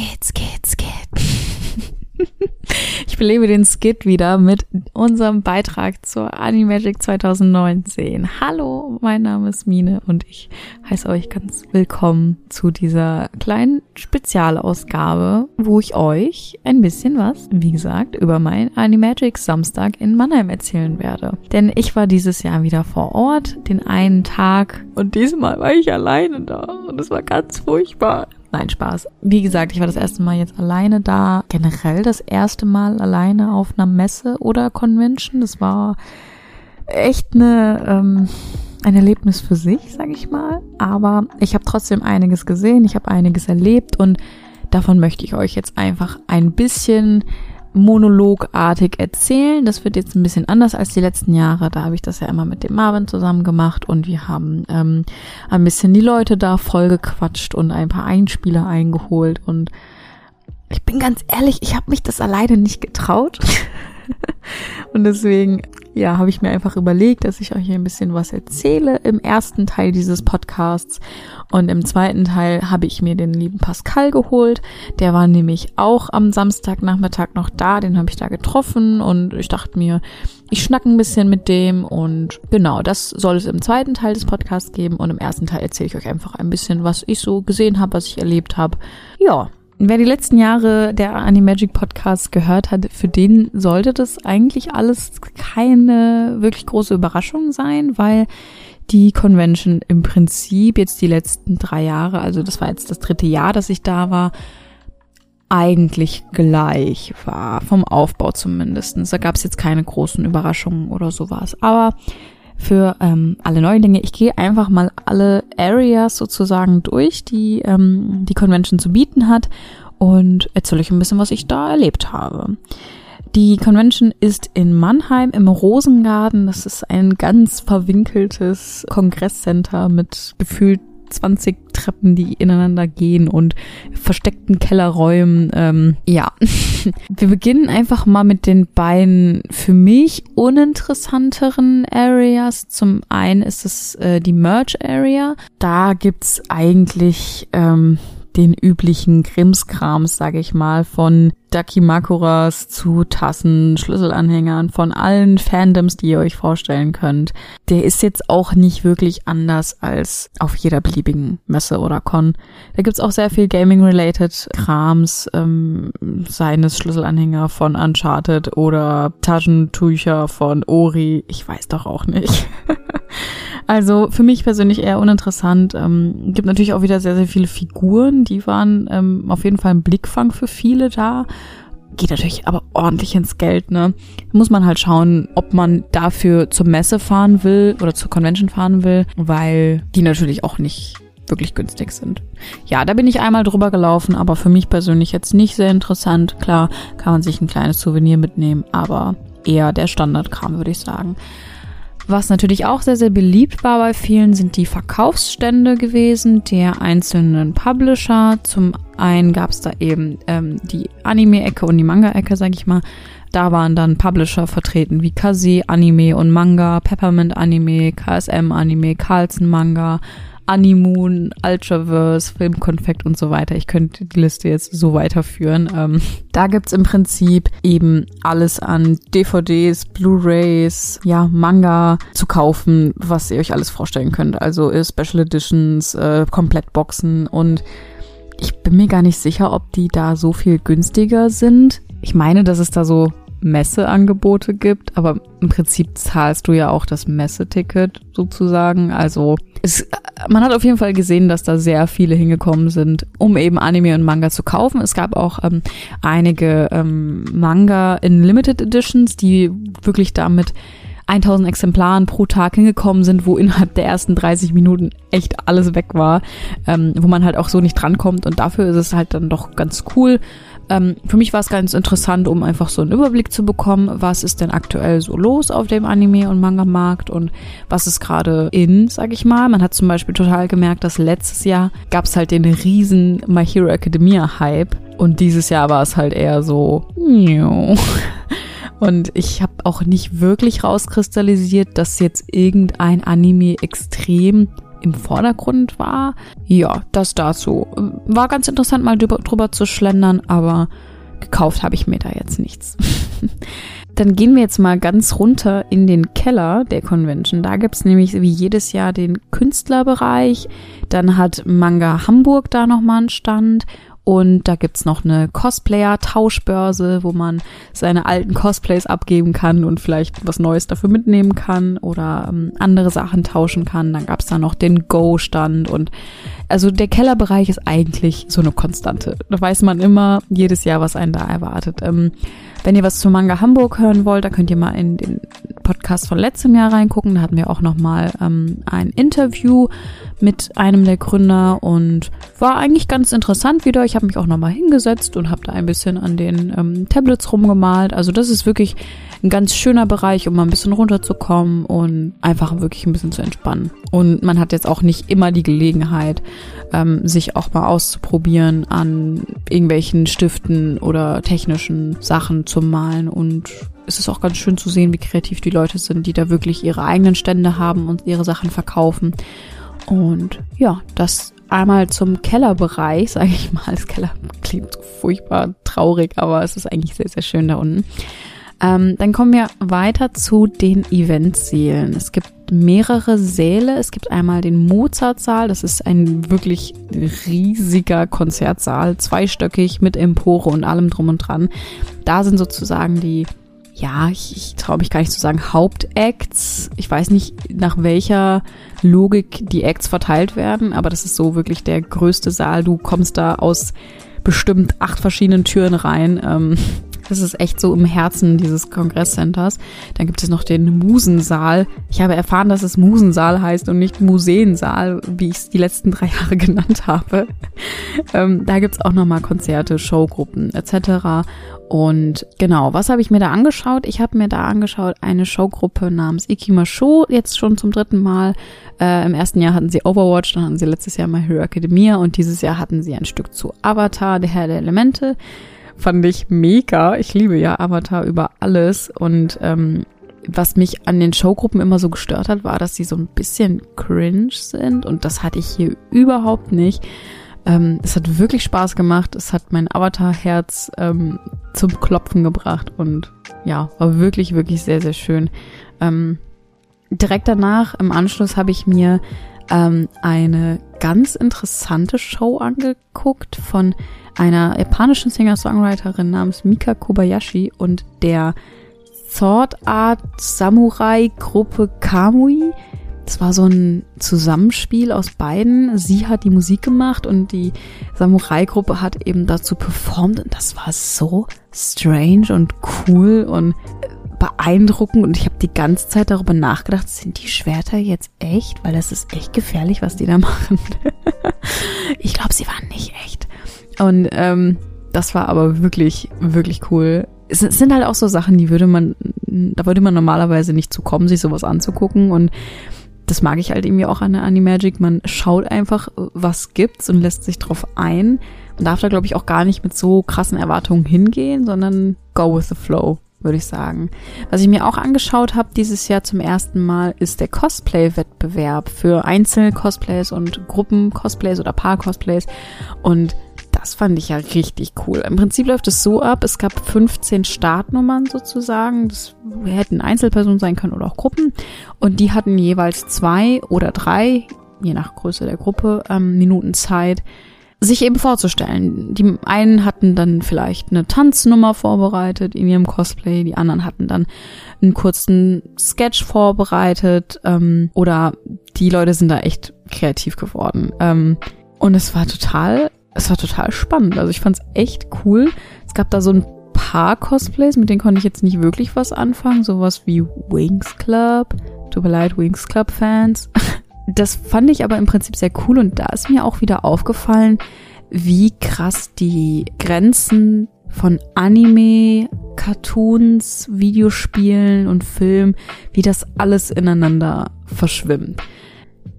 Skit, Skit, Skit. Ich belebe den Skit wieder mit unserem Beitrag zur Animagic 2019. Hallo, mein Name ist Mine und ich heiße euch ganz willkommen zu dieser kleinen Spezialausgabe, wo ich euch ein bisschen was, wie gesagt, über mein Animagic Samstag in Mannheim erzählen werde. Denn ich war dieses Jahr wieder vor Ort, den einen Tag und diesmal war ich alleine da und es war ganz furchtbar. Nein, Spaß. Wie gesagt, ich war das erste Mal jetzt alleine da. Generell das erste Mal alleine auf einer Messe oder Convention. Das war echt eine, ähm, ein Erlebnis für sich, sag ich mal. Aber ich habe trotzdem einiges gesehen, ich habe einiges erlebt und davon möchte ich euch jetzt einfach ein bisschen monologartig erzählen. Das wird jetzt ein bisschen anders als die letzten Jahre. Da habe ich das ja immer mit dem Marvin zusammen gemacht und wir haben ähm, ein bisschen die Leute da vollgequatscht und ein paar Einspieler eingeholt. Und ich bin ganz ehrlich, ich habe mich das alleine nicht getraut. und deswegen ja, habe ich mir einfach überlegt, dass ich euch hier ein bisschen was erzähle im ersten Teil dieses Podcasts. Und im zweiten Teil habe ich mir den lieben Pascal geholt. Der war nämlich auch am Samstagnachmittag noch da. Den habe ich da getroffen und ich dachte mir, ich schnack ein bisschen mit dem und genau, das soll es im zweiten Teil des Podcasts geben. Und im ersten Teil erzähle ich euch einfach ein bisschen, was ich so gesehen habe, was ich erlebt habe. Ja, Wer die letzten Jahre der Animagic Podcast gehört hat, für den sollte das eigentlich alles keine wirklich große Überraschung sein, weil die Convention im Prinzip jetzt die letzten drei Jahre, also das war jetzt das dritte Jahr, dass ich da war, eigentlich gleich war, vom Aufbau zumindestens. Da gab es jetzt keine großen Überraschungen oder sowas. Aber für ähm, alle Neulinge. Ich gehe einfach mal alle Areas sozusagen durch, die ähm, die Convention zu bieten hat und erzähle euch ein bisschen, was ich da erlebt habe. Die Convention ist in Mannheim im Rosengarten. Das ist ein ganz verwinkeltes Kongresscenter mit gefühlt 20 Treppen, die ineinander gehen und versteckten Kellerräumen. Ähm, ja, wir beginnen einfach mal mit den beiden für mich uninteressanteren Areas. Zum einen ist es äh, die Merch Area. Da gibt's eigentlich ähm, den üblichen Krimskrams, sage ich mal, von Dakimakuras zu Tassen, Schlüsselanhängern, von allen Fandoms, die ihr euch vorstellen könnt. Der ist jetzt auch nicht wirklich anders als auf jeder beliebigen Messe oder Con. Da gibt's auch sehr viel Gaming-related Krams, ähm, seines Schlüsselanhänger von Uncharted oder Taschentücher von Ori. Ich weiß doch auch nicht. Also für mich persönlich eher uninteressant. Ähm, gibt natürlich auch wieder sehr, sehr viele Figuren. Die waren ähm, auf jeden Fall ein Blickfang für viele da. Geht natürlich aber ordentlich ins Geld, ne? Muss man halt schauen, ob man dafür zur Messe fahren will oder zur Convention fahren will, weil die natürlich auch nicht wirklich günstig sind. Ja, da bin ich einmal drüber gelaufen, aber für mich persönlich jetzt nicht sehr interessant. Klar, kann man sich ein kleines Souvenir mitnehmen, aber eher der Standardkram, würde ich sagen. Was natürlich auch sehr, sehr beliebt war bei vielen, sind die Verkaufsstände gewesen der einzelnen Publisher. Zum einen gab es da eben ähm, die Anime-Ecke und die Manga-Ecke, sag ich mal. Da waren dann Publisher vertreten wie Kazi Anime und Manga, Peppermint Anime, KSM Anime, Carlsen Manga, Animoon, Ultraverse, Filmkonfekt und so weiter. Ich könnte die Liste jetzt so weiterführen. Ähm, da gibt's im Prinzip eben alles an DVDs, Blu-rays, ja, Manga zu kaufen, was ihr euch alles vorstellen könnt. Also äh, Special Editions, äh, Komplettboxen und ich bin mir gar nicht sicher, ob die da so viel günstiger sind. Ich meine, dass es da so Messeangebote gibt, aber im Prinzip zahlst du ja auch das Messeticket sozusagen. Also es, man hat auf jeden Fall gesehen, dass da sehr viele hingekommen sind, um eben Anime und Manga zu kaufen. Es gab auch ähm, einige ähm, Manga in Limited Editions, die wirklich damit 1000 Exemplaren pro Tag hingekommen sind, wo innerhalb der ersten 30 Minuten echt alles weg war, ähm, wo man halt auch so nicht drankommt und dafür ist es halt dann doch ganz cool. Ähm, für mich war es ganz interessant, um einfach so einen Überblick zu bekommen, was ist denn aktuell so los auf dem Anime- und Manga-Markt und was ist gerade in, sag ich mal. Man hat zum Beispiel total gemerkt, dass letztes Jahr gab es halt den riesen My Hero Academia-Hype und dieses Jahr war es halt eher so, und ich habe auch nicht wirklich rauskristallisiert, dass jetzt irgendein Anime extrem im Vordergrund war. Ja, das dazu. War ganz interessant, mal drüber, zu schlendern, aber gekauft habe ich mir da jetzt nichts. Dann gehen wir jetzt mal ganz runter in den Keller der Convention. Da gibt's nämlich wie jedes Jahr den Künstlerbereich. Dann hat Manga Hamburg da nochmal einen Stand und da gibt's noch eine Cosplayer-Tauschbörse, wo man seine alten Cosplays abgeben kann und vielleicht was Neues dafür mitnehmen kann oder ähm, andere Sachen tauschen kann. Dann gab's da noch den Go-Stand und also der Kellerbereich ist eigentlich so eine Konstante. Da weiß man immer jedes Jahr, was einen da erwartet. Ähm, wenn ihr was zu Manga Hamburg hören wollt, da könnt ihr mal in den Podcast von letztem Jahr reingucken. Da hatten wir auch nochmal ähm, ein Interview mit einem der Gründer und war eigentlich ganz interessant wieder. Ich habe mich auch nochmal hingesetzt und habe da ein bisschen an den ähm, Tablets rumgemalt. Also das ist wirklich ein ganz schöner Bereich, um mal ein bisschen runterzukommen und einfach wirklich ein bisschen zu entspannen. Und man hat jetzt auch nicht immer die Gelegenheit, ähm, sich auch mal auszuprobieren an irgendwelchen Stiften oder technischen Sachen zum Malen. Und es ist auch ganz schön zu sehen, wie kreativ die Leute sind, die da wirklich ihre eigenen Stände haben und ihre Sachen verkaufen. Und ja, das einmal zum Kellerbereich, sage ich mal. Das Keller klingt so furchtbar traurig, aber es ist eigentlich sehr, sehr schön da unten. Ähm, dann kommen wir weiter zu den Eventsälen. Es gibt mehrere Säle. Es gibt einmal den Mozartsaal. Das ist ein wirklich riesiger Konzertsaal, zweistöckig mit Empore und allem drum und dran. Da sind sozusagen die ja, ich, ich traue mich gar nicht zu sagen, Hauptacts. Ich weiß nicht, nach welcher Logik die Acts verteilt werden, aber das ist so wirklich der größte Saal. Du kommst da aus bestimmt acht verschiedenen Türen rein. Ähm, das ist echt so im Herzen dieses Kongresscenters. Dann gibt es noch den Musensaal. Ich habe erfahren, dass es Musensaal heißt und nicht Museensaal, wie ich es die letzten drei Jahre genannt habe. Ähm, da gibt es auch nochmal Konzerte, Showgruppen etc. Und genau, was habe ich mir da angeschaut? Ich habe mir da angeschaut eine Showgruppe namens Ikima Show, jetzt schon zum dritten Mal. Äh, Im ersten Jahr hatten sie Overwatch, dann hatten sie letztes Jahr My Hero Academia und dieses Jahr hatten sie ein Stück zu Avatar, der Herr der Elemente fand ich mega. Ich liebe ja Avatar über alles und ähm, was mich an den Showgruppen immer so gestört hat, war, dass sie so ein bisschen cringe sind und das hatte ich hier überhaupt nicht. Ähm, es hat wirklich Spaß gemacht. Es hat mein Avatar-Herz ähm, zum Klopfen gebracht und ja, war wirklich, wirklich sehr, sehr schön. Ähm, direkt danach, im Anschluss, habe ich mir ähm, eine ganz interessante Show angeguckt von einer japanischen Singer-Songwriterin namens Mika Kobayashi und der Sword Art Samurai Gruppe Kamui. Das war so ein Zusammenspiel aus beiden. Sie hat die Musik gemacht und die Samurai-Gruppe hat eben dazu performt und das war so strange und cool und beeindruckend und ich habe die ganze Zeit darüber nachgedacht, sind die Schwerter jetzt echt? Weil das ist echt gefährlich, was die da machen. ich glaube, sie waren nicht echt. Und ähm, das war aber wirklich, wirklich cool. Es sind halt auch so Sachen, die würde man, da würde man normalerweise nicht zu kommen, sich sowas anzugucken. Und das mag ich halt irgendwie auch an der Animagic. Man schaut einfach, was gibt's und lässt sich drauf ein. Man darf da, glaube ich, auch gar nicht mit so krassen Erwartungen hingehen, sondern go with the flow würde ich sagen. Was ich mir auch angeschaut habe dieses Jahr zum ersten Mal, ist der Cosplay-Wettbewerb für Einzel-Cosplays und Gruppen-Cosplays oder Paar-Cosplays. Und das fand ich ja richtig cool. Im Prinzip läuft es so ab, es gab 15 Startnummern sozusagen. Das hätten Einzelpersonen sein können oder auch Gruppen. Und die hatten jeweils zwei oder drei, je nach Größe der Gruppe, ähm, Minuten Zeit, sich eben vorzustellen. Die einen hatten dann vielleicht eine Tanznummer vorbereitet in ihrem Cosplay, die anderen hatten dann einen kurzen Sketch vorbereitet ähm, oder die Leute sind da echt kreativ geworden. Ähm, und es war total, es war total spannend. Also ich fand's echt cool. Es gab da so ein paar Cosplays, mit denen konnte ich jetzt nicht wirklich was anfangen. Sowas wie Wings Club. Tut mir leid, Wings Club Fans. Das fand ich aber im Prinzip sehr cool und da ist mir auch wieder aufgefallen, wie krass die Grenzen von Anime, Cartoons, Videospielen und Film, wie das alles ineinander verschwimmt.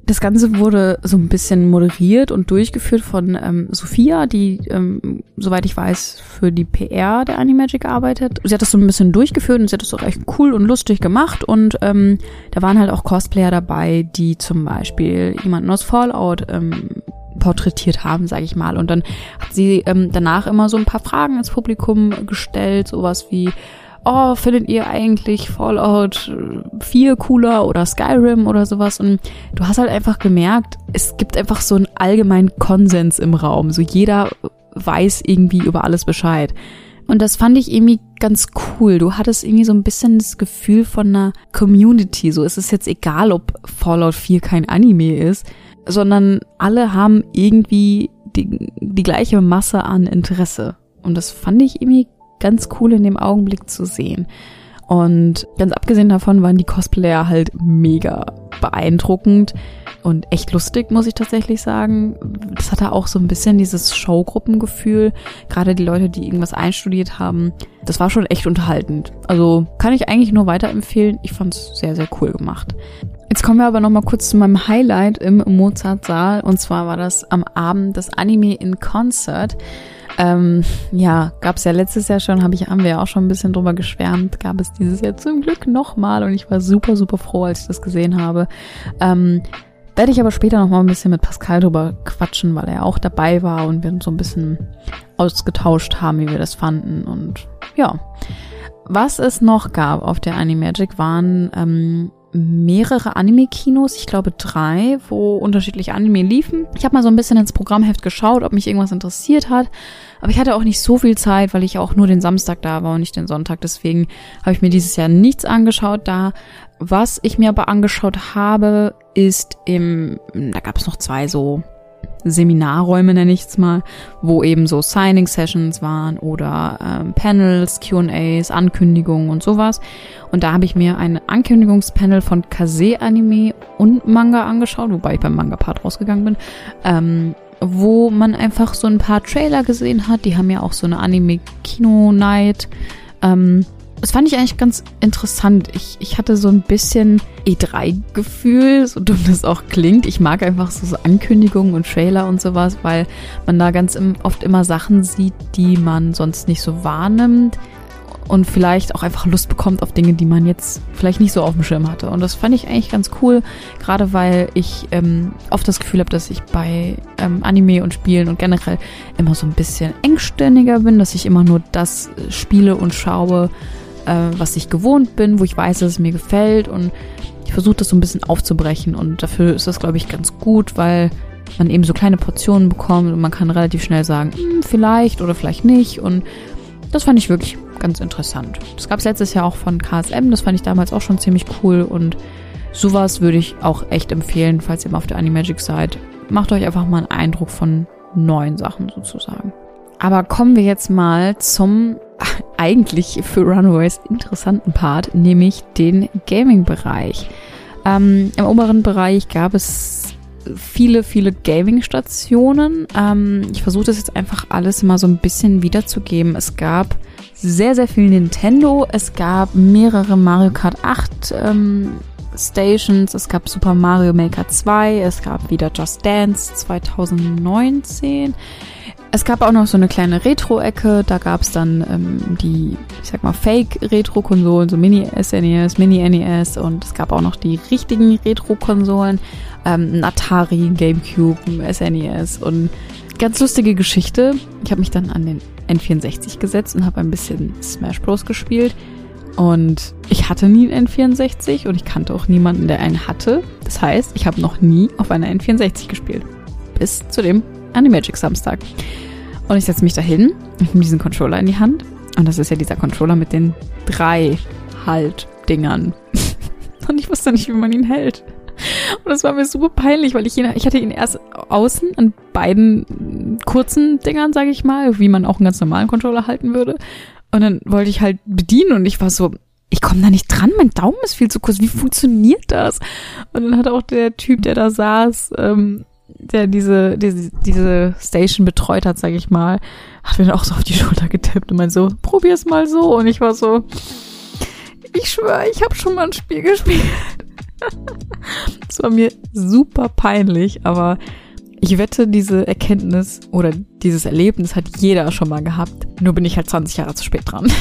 Das Ganze wurde so ein bisschen moderiert und durchgeführt von ähm, Sophia, die, ähm, soweit ich weiß, für die PR der Animagic arbeitet. Sie hat das so ein bisschen durchgeführt und sie hat das auch echt cool und lustig gemacht. Und ähm, da waren halt auch Cosplayer dabei, die zum Beispiel jemanden aus Fallout ähm, porträtiert haben, sage ich mal. Und dann hat sie ähm, danach immer so ein paar Fragen ins Publikum gestellt, sowas wie oh, findet ihr eigentlich Fallout 4 cooler oder Skyrim oder sowas? Und du hast halt einfach gemerkt, es gibt einfach so einen allgemeinen Konsens im Raum. So jeder weiß irgendwie über alles Bescheid. Und das fand ich irgendwie ganz cool. Du hattest irgendwie so ein bisschen das Gefühl von einer Community. So ist es jetzt egal, ob Fallout 4 kein Anime ist, sondern alle haben irgendwie die, die gleiche Masse an Interesse. Und das fand ich irgendwie ganz cool in dem Augenblick zu sehen. Und ganz abgesehen davon waren die Cosplayer halt mega beeindruckend und echt lustig, muss ich tatsächlich sagen. Das hatte auch so ein bisschen dieses Showgruppengefühl. Gerade die Leute, die irgendwas einstudiert haben, das war schon echt unterhaltend. Also kann ich eigentlich nur weiterempfehlen. Ich fand es sehr, sehr cool gemacht. Jetzt kommen wir aber noch mal kurz zu meinem Highlight im Mozart-Saal. Und zwar war das am Abend das Anime in Concert. Ähm, ja, gab es ja letztes Jahr schon, hab ich, haben wir ja auch schon ein bisschen drüber geschwärmt, gab es dieses Jahr zum Glück nochmal und ich war super, super froh, als ich das gesehen habe. Ähm, werde ich aber später nochmal ein bisschen mit Pascal drüber quatschen, weil er auch dabei war und wir uns so ein bisschen ausgetauscht haben, wie wir das fanden und ja. Was es noch gab auf der Animagic waren ähm, mehrere Anime-Kinos, ich glaube drei, wo unterschiedliche Anime liefen. Ich habe mal so ein bisschen ins Programmheft geschaut, ob mich irgendwas interessiert hat. Aber ich hatte auch nicht so viel Zeit, weil ich auch nur den Samstag da war und nicht den Sonntag. Deswegen habe ich mir dieses Jahr nichts angeschaut da. Was ich mir aber angeschaut habe, ist im, da gab es noch zwei so Seminarräume, nenne ich es mal, wo eben so Signing-Sessions waren oder ähm, Panels, QAs, Ankündigungen und sowas. Und da habe ich mir ein Ankündigungspanel von Kase-Anime und Manga angeschaut, wobei ich beim Manga-Part rausgegangen bin, ähm, wo man einfach so ein paar Trailer gesehen hat. Die haben ja auch so eine Anime-Kino-Night. Ähm, das fand ich eigentlich ganz interessant. Ich, ich hatte so ein bisschen E3-Gefühl, so dumm das auch klingt. Ich mag einfach so, so Ankündigungen und Trailer und sowas, weil man da ganz im, oft immer Sachen sieht, die man sonst nicht so wahrnimmt und vielleicht auch einfach Lust bekommt auf Dinge, die man jetzt vielleicht nicht so auf dem Schirm hatte. Und das fand ich eigentlich ganz cool, gerade weil ich ähm, oft das Gefühl habe, dass ich bei ähm, Anime und Spielen und generell immer so ein bisschen engständiger bin, dass ich immer nur das spiele und schaue, äh, was ich gewohnt bin, wo ich weiß, dass es mir gefällt und ich versuche das so ein bisschen aufzubrechen und dafür ist das, glaube ich, ganz gut, weil man eben so kleine Portionen bekommt und man kann relativ schnell sagen, hm, vielleicht oder vielleicht nicht und das fand ich wirklich ganz interessant. Das gab es letztes Jahr auch von KSM, das fand ich damals auch schon ziemlich cool und sowas würde ich auch echt empfehlen, falls ihr mal auf der Animagic seid. Macht euch einfach mal einen Eindruck von neuen Sachen sozusagen. Aber kommen wir jetzt mal zum eigentlich für Runaways interessanten Part, nämlich den Gaming-Bereich. Ähm, Im oberen Bereich gab es viele, viele Gaming-Stationen. Ähm, ich versuche das jetzt einfach alles mal so ein bisschen wiederzugeben. Es gab sehr, sehr viel Nintendo. Es gab mehrere Mario Kart 8 ähm, Stations. Es gab Super Mario Maker 2. Es gab wieder Just Dance 2019. Es gab auch noch so eine kleine Retro-Ecke. Da gab es dann ähm, die, ich sag mal, Fake-Retro-Konsolen, so Mini-SNES, Mini-NES und es gab auch noch die richtigen Retro-Konsolen. Ähm, ein Atari, ein Gamecube, ein SNES und ganz lustige Geschichte. Ich habe mich dann an den N64 gesetzt und habe ein bisschen Smash Bros. gespielt. Und ich hatte nie einen N64 und ich kannte auch niemanden, der einen hatte. Das heißt, ich habe noch nie auf einer N64 gespielt. Bis zu dem Animagic Samstag. Und ich setze mich dahin, ich nehme diesen Controller in die Hand. Und das ist ja dieser Controller mit den drei Haltdingern. und ich wusste nicht, wie man ihn hält. Und das war mir super peinlich, weil ich ihn, ich hatte ihn erst außen an beiden kurzen Dingern, sage ich mal, wie man auch einen ganz normalen Controller halten würde. Und dann wollte ich halt bedienen und ich war so, ich komme da nicht dran, mein Daumen ist viel zu kurz, wie funktioniert das? Und dann hat auch der Typ, der da saß, ähm, der diese, diese, diese Station betreut hat, sag ich mal, hat mir dann auch so auf die Schulter getippt und meinte so, probier's mal so. Und ich war so, ich schwöre, ich habe schon mal ein Spiel gespielt. Es war mir super peinlich, aber ich wette, diese Erkenntnis oder dieses Erlebnis hat jeder schon mal gehabt. Nur bin ich halt 20 Jahre zu spät dran.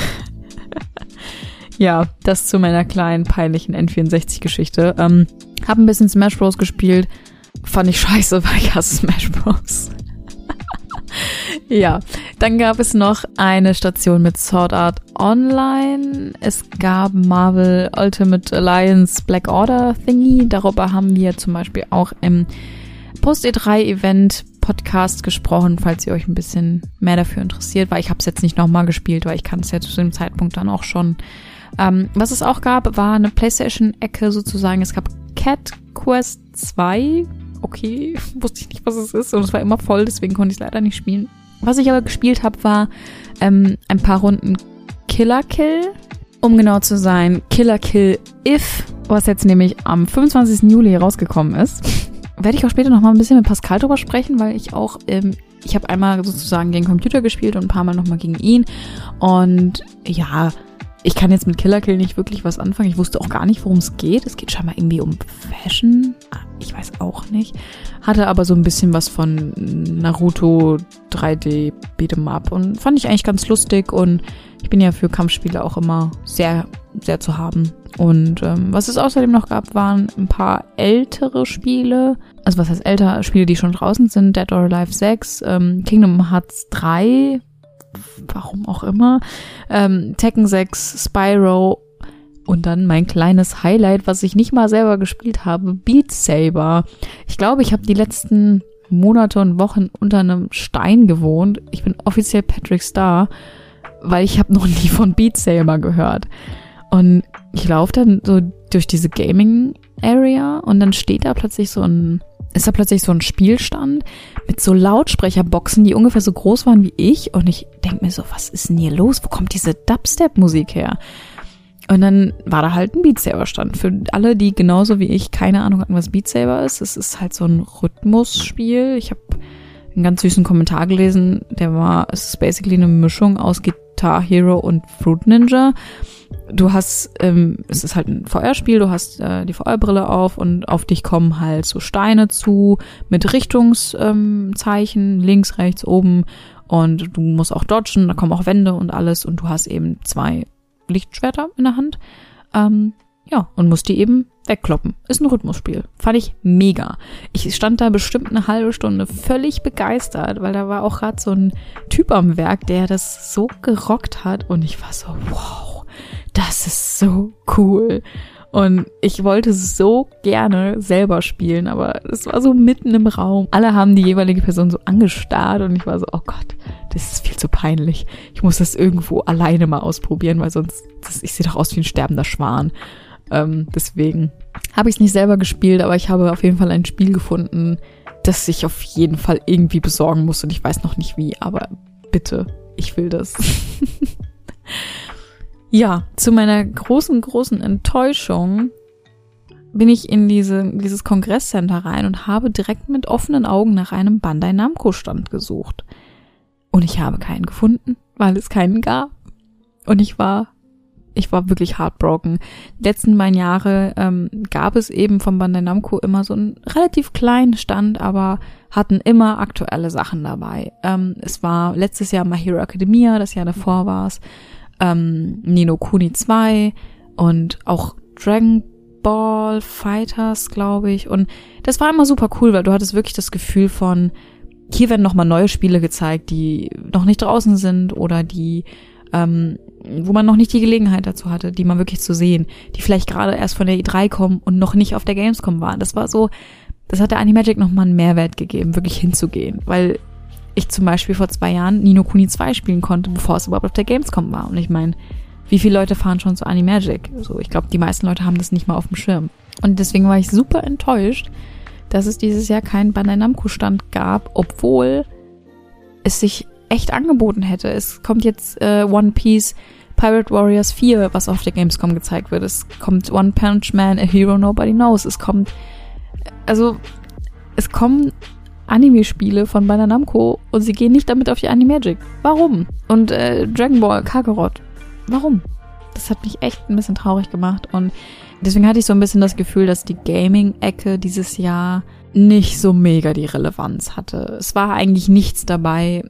ja, das zu meiner kleinen, peinlichen N64-Geschichte. Ähm, hab ein bisschen Smash Bros. gespielt. Fand ich scheiße, weil ich hasse Smash Bros. ja, dann gab es noch eine Station mit Sword Art Online. Es gab Marvel Ultimate Alliance Black Order Thingy. Darüber haben wir zum Beispiel auch im Post-E3-Event Podcast gesprochen, falls ihr euch ein bisschen mehr dafür interessiert, weil ich habe es jetzt nicht nochmal gespielt, weil ich kann es ja zu dem Zeitpunkt dann auch schon. Ähm, was es auch gab, war eine PlayStation-Ecke sozusagen. Es gab Cat Quest 2. Okay, wusste ich nicht, was es ist und es war immer voll, deswegen konnte ich es leider nicht spielen. Was ich aber gespielt habe, war ähm, ein paar Runden Killer Kill. Um genau zu sein, Killer Kill If, was jetzt nämlich am 25. Juli rausgekommen ist werde ich auch später noch mal ein bisschen mit Pascal drüber sprechen, weil ich auch, ähm, ich habe einmal sozusagen gegen Computer gespielt und ein paar Mal noch mal gegen ihn. Und ja, ich kann jetzt mit Killer Kill nicht wirklich was anfangen. Ich wusste auch gar nicht, worum es geht. Es geht scheinbar irgendwie um Fashion. Ich weiß auch nicht. Hatte aber so ein bisschen was von Naruto 3D Beat'em Up und fand ich eigentlich ganz lustig und ich bin ja für Kampfspiele auch immer sehr, sehr zu haben. Und ähm, was es außerdem noch gab, waren ein paar ältere Spiele. Also was heißt älter? Spiele, die schon draußen sind. Dead or Alive 6, ähm, Kingdom Hearts 3, warum auch immer, ähm, Tekken 6, Spyro und dann mein kleines Highlight, was ich nicht mal selber gespielt habe, Beat Saber. Ich glaube, ich habe die letzten Monate und Wochen unter einem Stein gewohnt. Ich bin offiziell Patrick Star, weil ich habe noch nie von Beat Saber gehört. Und ich laufe dann so durch diese Gaming Area und dann steht da plötzlich so ein, ist da plötzlich so ein Spielstand mit so Lautsprecherboxen, die ungefähr so groß waren wie ich. Und ich denke mir so, was ist denn hier los? Wo kommt diese Dubstep-Musik her? Und dann war da halt ein Beat Saber Stand. Für alle, die genauso wie ich keine Ahnung hatten, was Beat Saber ist. Es ist halt so ein Rhythmusspiel. Ich habe einen ganz süßen Kommentar gelesen, der war, es ist basically eine Mischung aus Guitar Hero und Fruit Ninja du hast, ähm, es ist halt ein Feuerspiel, du hast äh, die Feuerbrille auf und auf dich kommen halt so Steine zu mit Richtungszeichen, ähm, links, rechts, oben und du musst auch dodgen, da kommen auch Wände und alles und du hast eben zwei Lichtschwerter in der Hand. Ähm, ja, und musst die eben wegkloppen. Ist ein Rhythmusspiel. Fand ich mega. Ich stand da bestimmt eine halbe Stunde völlig begeistert, weil da war auch gerade so ein Typ am Werk, der das so gerockt hat und ich war so, wow das ist so cool. Und ich wollte so gerne selber spielen, aber es war so mitten im Raum. Alle haben die jeweilige Person so angestarrt und ich war so, oh Gott, das ist viel zu peinlich. Ich muss das irgendwo alleine mal ausprobieren, weil sonst, das, ich sehe doch aus wie ein sterbender Schwan. Ähm, deswegen habe ich es nicht selber gespielt, aber ich habe auf jeden Fall ein Spiel gefunden, das ich auf jeden Fall irgendwie besorgen muss und ich weiß noch nicht wie, aber bitte, ich will das. Ja, zu meiner großen, großen Enttäuschung bin ich in diese, dieses Kongresscenter rein und habe direkt mit offenen Augen nach einem Bandai Namco Stand gesucht. Und ich habe keinen gefunden, weil es keinen gab. Und ich war, ich war wirklich heartbroken. Die letzten beiden Jahre ähm, gab es eben von Bandai Namco immer so einen relativ kleinen Stand, aber hatten immer aktuelle Sachen dabei. Ähm, es war letztes Jahr My Hero Academia, das Jahr davor war es ähm, Nino Kuni 2 und auch Dragon Ball Fighters, glaube ich. Und das war immer super cool, weil du hattest wirklich das Gefühl von, hier werden nochmal neue Spiele gezeigt, die noch nicht draußen sind oder die, ähm, wo man noch nicht die Gelegenheit dazu hatte, die man wirklich zu sehen, die vielleicht gerade erst von der E3 kommen und noch nicht auf der Gamescom waren. Das war so, das hat der Animagic nochmal einen Mehrwert gegeben, wirklich hinzugehen, weil ich zum Beispiel vor zwei Jahren Nino Kuni 2 spielen konnte, bevor es überhaupt auf der Gamescom war. Und ich meine, wie viele Leute fahren schon zu Animagic? So, ich glaube, die meisten Leute haben das nicht mal auf dem Schirm. Und deswegen war ich super enttäuscht, dass es dieses Jahr keinen Bandai Namco Stand gab, obwohl es sich echt angeboten hätte. Es kommt jetzt äh, One Piece Pirate Warriors 4, was auf der Gamescom gezeigt wird. Es kommt One Punch Man, A Hero Nobody Knows. Es kommt, also, es kommen Anime-Spiele von Bandai Namco und sie gehen nicht damit auf die Animagic. Warum? Und äh, Dragon Ball Kakarot. Warum? das hat mich echt ein bisschen traurig gemacht und deswegen hatte ich so ein bisschen das Gefühl, dass die Gaming-Ecke dieses Jahr nicht so mega die Relevanz hatte. Es war eigentlich nichts dabei,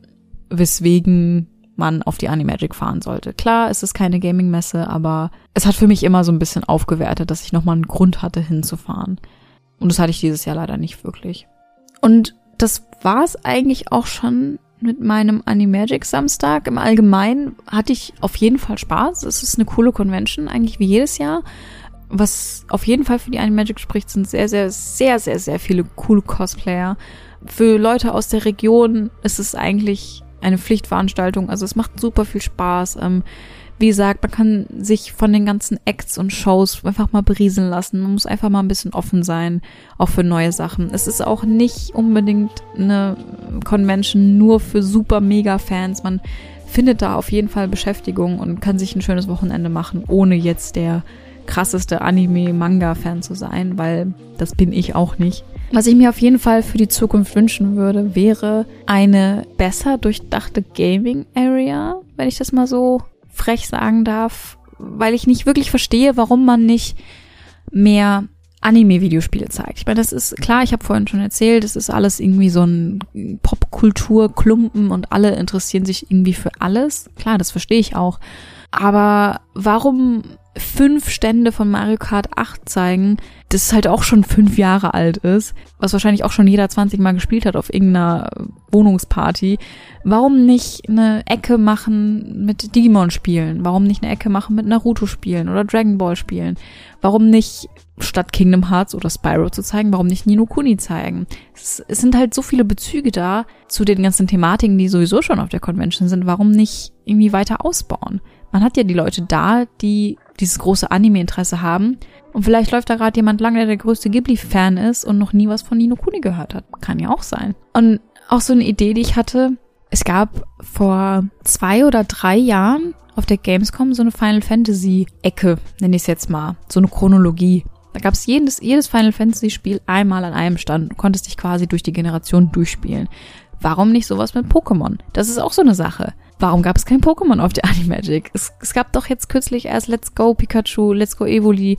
weswegen man auf die Animagic fahren sollte. Klar, es ist keine Gaming-Messe, aber es hat für mich immer so ein bisschen aufgewertet, dass ich nochmal einen Grund hatte, hinzufahren. Und das hatte ich dieses Jahr leider nicht wirklich. Und das war es eigentlich auch schon mit meinem Animagic Samstag. Im Allgemeinen hatte ich auf jeden Fall Spaß. Es ist eine coole Convention, eigentlich wie jedes Jahr. Was auf jeden Fall für die Animagic spricht, sind sehr, sehr, sehr, sehr, sehr viele coole Cosplayer. Für Leute aus der Region ist es eigentlich eine Pflichtveranstaltung. Also es macht super viel Spaß. Ähm, wie gesagt, man kann sich von den ganzen Acts und Shows einfach mal berieseln lassen. Man muss einfach mal ein bisschen offen sein, auch für neue Sachen. Es ist auch nicht unbedingt eine Convention nur für super mega Fans. Man findet da auf jeden Fall Beschäftigung und kann sich ein schönes Wochenende machen, ohne jetzt der krasseste Anime-Manga-Fan zu sein, weil das bin ich auch nicht. Was ich mir auf jeden Fall für die Zukunft wünschen würde, wäre eine besser durchdachte Gaming-Area, wenn ich das mal so frech sagen darf, weil ich nicht wirklich verstehe, warum man nicht mehr Anime-Videospiele zeigt. Ich meine, das ist klar, ich habe vorhin schon erzählt, es ist alles irgendwie so ein Popkultur-Klumpen und alle interessieren sich irgendwie für alles. Klar, das verstehe ich auch. Aber warum fünf Stände von Mario Kart 8 zeigen, das halt auch schon fünf Jahre alt ist, was wahrscheinlich auch schon jeder 20 Mal gespielt hat auf irgendeiner Wohnungsparty. Warum nicht eine Ecke machen mit Digimon spielen? Warum nicht eine Ecke machen mit Naruto spielen oder Dragon Ball spielen? Warum nicht statt Kingdom Hearts oder Spyro zu zeigen, warum nicht Nino Kuni zeigen? Es, es sind halt so viele Bezüge da zu den ganzen Thematiken, die sowieso schon auf der Convention sind. Warum nicht irgendwie weiter ausbauen? Man hat ja die Leute da, die dieses große Anime-Interesse haben. Und vielleicht läuft da gerade jemand lang, der der größte Ghibli-Fan ist und noch nie was von Nino Kuni gehört hat. Kann ja auch sein. Und auch so eine Idee, die ich hatte, es gab vor zwei oder drei Jahren auf der Gamescom so eine Final Fantasy Ecke, nenne ich es jetzt mal, so eine Chronologie. Da gab es jedes, jedes Final Fantasy Spiel einmal an einem Stand. Du konntest dich quasi durch die Generation durchspielen. Warum nicht sowas mit Pokémon? Das ist auch so eine Sache. Warum gab es kein Pokémon auf der Animagic? Es, es gab doch jetzt kürzlich erst Let's Go Pikachu, Let's Go Evoli.